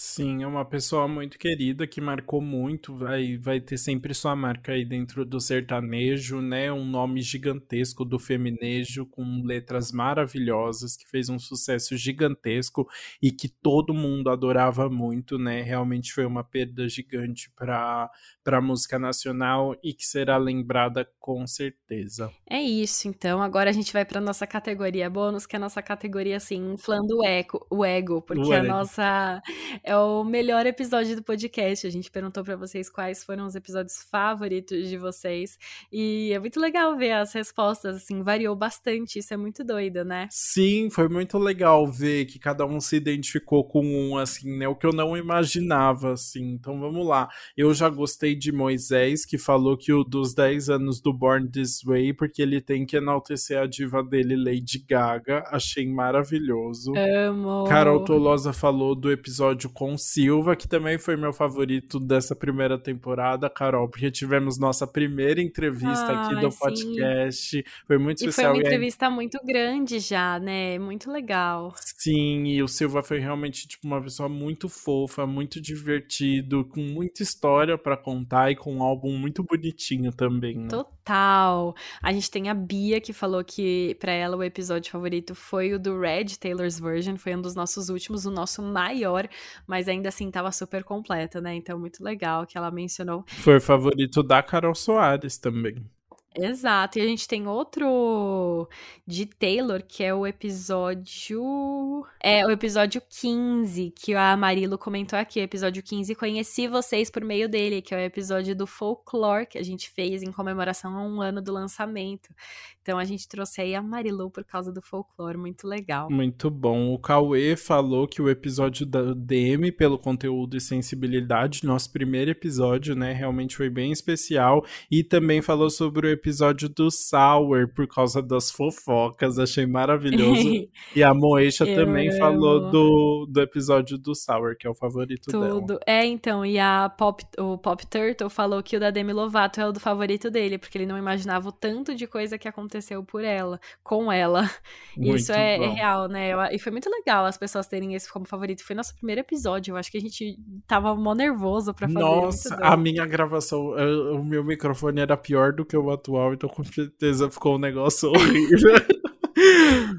Sim, é uma pessoa muito querida que marcou muito, vai, vai ter sempre sua marca aí dentro do sertanejo, né? Um nome gigantesco do feminejo, com letras maravilhosas, que fez um sucesso gigantesco e que todo mundo adorava muito, né? Realmente foi uma perda gigante para a música nacional e que será lembrada com certeza. É isso, então agora a gente vai para nossa categoria bônus, que é a nossa categoria assim, inflando o, eco, o ego, porque o a nossa é o melhor episódio do podcast. A gente perguntou para vocês quais foram os episódios favoritos de vocês. E é muito legal ver as respostas, assim, variou bastante. Isso é muito doido, né? Sim, foi muito legal ver que cada um se identificou com um, assim, né? O que eu não imaginava, assim. Então vamos lá. Eu já gostei de Moisés, que falou que o dos 10 anos do Born This Way, porque ele tem que enaltecer a diva dele, Lady Gaga. Achei maravilhoso. Amo. Carol Tolosa falou do episódio com Silva, que também foi meu favorito dessa primeira temporada, Carol, porque tivemos nossa primeira entrevista ah, aqui do sim. podcast. Foi muito e especial. Foi uma entrevista muito grande já, né? Muito legal. Sim, e o Silva foi realmente tipo uma pessoa muito fofa, muito divertido, com muita história para contar e com um álbum muito bonitinho também, né? Total Total. A gente tem a Bia que falou que para ela o episódio favorito foi o do Red Taylor's Version, foi um dos nossos últimos, o nosso maior, mas ainda assim tava super completo, né? Então muito legal que ela mencionou. Foi o favorito da Carol Soares também. Exato, e a gente tem outro de Taylor, que é o episódio. É o episódio 15, que a Marilo comentou aqui. Episódio 15, conheci vocês por meio dele, que é o episódio do folklore que a gente fez em comemoração a um ano do lançamento. Então a gente trouxe aí a Marilu por causa do folclore, muito legal. Muito bom. O Cauê falou que o episódio da DM, pelo conteúdo e sensibilidade, nosso primeiro episódio, né, realmente foi bem especial. E também falou sobre o episódio do Sour por causa das fofocas, achei maravilhoso. e a Moesha também amo. falou do, do episódio do Sour, que é o favorito Tudo. dela. É, então, e a Pop, o Pop Turtle falou que o da Demi Lovato é o do favorito dele, porque ele não imaginava o tanto de coisa que aconteceu por ela, com ela. Muito Isso é, é, real, né? E foi muito legal as pessoas terem esse como favorito. Foi nosso primeiro episódio, eu acho que a gente tava mó nervoso pra fazer. Nossa, a minha gravação, o meu microfone era pior do que o atual atual, então com certeza ficou um negócio horrível.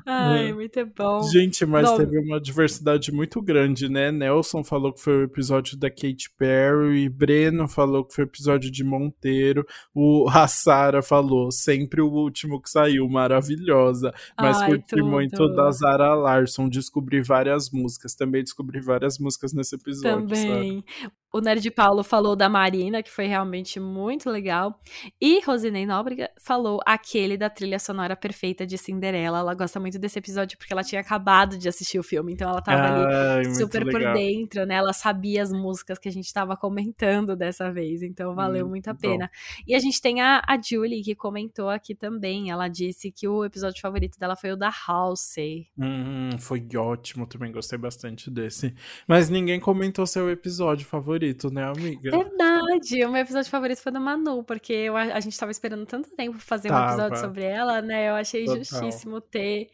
Ai, é. muito bom. Gente, mas bom, teve uma diversidade muito grande, né? Nelson falou que foi o episódio da Katy Perry, Breno falou que foi o episódio de Monteiro, o Hassara falou, sempre o último que saiu, maravilhosa. Mas Ai, curti tudo. muito da Zara Larson, descobri várias músicas, também descobri várias músicas nesse episódio. Também. Sabe? O Nerd Paulo falou da Marina, que foi realmente muito legal. E Rosinei Nóbrega falou aquele da trilha sonora perfeita de Cinderela. Ela gosta muito desse episódio porque ela tinha acabado de assistir o filme, então ela tava Ai, ali super por dentro, né? Ela sabia as músicas que a gente tava comentando dessa vez, então valeu hum, muito a pena. Bom. E a gente tem a, a Julie que comentou aqui também. Ela disse que o episódio favorito dela foi o da House. Hum, foi ótimo, também gostei bastante desse. Mas ninguém comentou seu episódio favorito favorito, né, amiga? Verdade! O meu episódio favorito foi do Manu, porque eu, a gente tava esperando tanto tempo fazer Tava. um episódio sobre ela, né? Eu achei Total. justíssimo ter.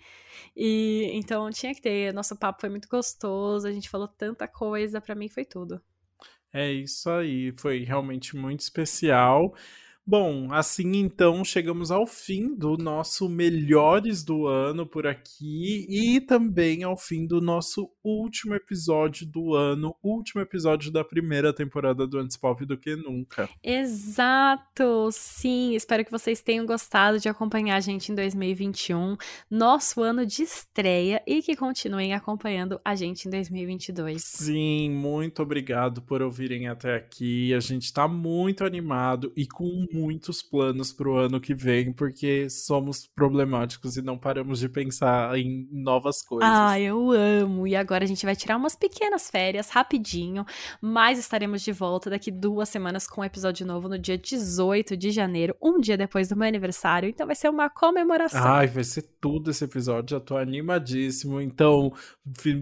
E então tinha que ter. Nosso papo foi muito gostoso, a gente falou tanta coisa, para mim foi tudo. É isso aí, foi realmente muito especial. Bom, assim então chegamos ao fim do nosso Melhores do Ano por aqui e também ao fim do nosso último episódio do ano, último episódio da primeira temporada do Antes Pop do que nunca. Exato! Sim, espero que vocês tenham gostado de acompanhar a gente em 2021, nosso ano de estreia e que continuem acompanhando a gente em 2022. Sim, muito obrigado por ouvirem até aqui. A gente tá muito animado e com muitos planos pro ano que vem, porque somos problemáticos e não paramos de pensar em novas coisas. Ah, eu amo! E agora a gente vai tirar umas pequenas férias, rapidinho, mas estaremos de volta daqui duas semanas com um episódio novo no dia 18 de janeiro, um dia depois do meu aniversário, então vai ser uma comemoração. Ai, vai ser tudo esse episódio, já tô animadíssimo. Então,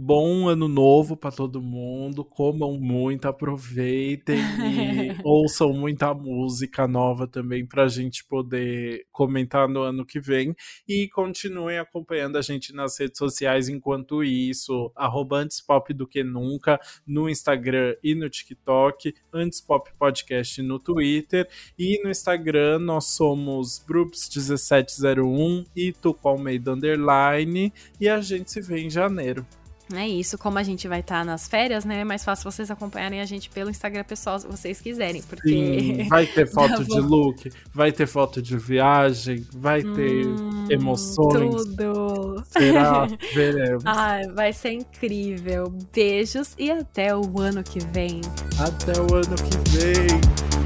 bom ano novo para todo mundo, comam muito, aproveitem e ouçam muita música nova também para a gente poder comentar no ano que vem. E continuem acompanhando a gente nas redes sociais enquanto isso, arroba antes pop do que nunca, no Instagram e no TikTok, antes pop podcast no Twitter. E no Instagram nós somos Brups1701 e Tuco Underline. E a gente se vê em janeiro. É isso, como a gente vai estar tá nas férias, né? É mais fácil vocês acompanharem a gente pelo Instagram pessoal se vocês quiserem, porque Sim, vai ter foto de look, vai ter foto de viagem, vai ter hum, emoções. Tudo. Será? Veremos. Ai, vai ser incrível. Beijos e até o ano que vem. Até o ano que vem.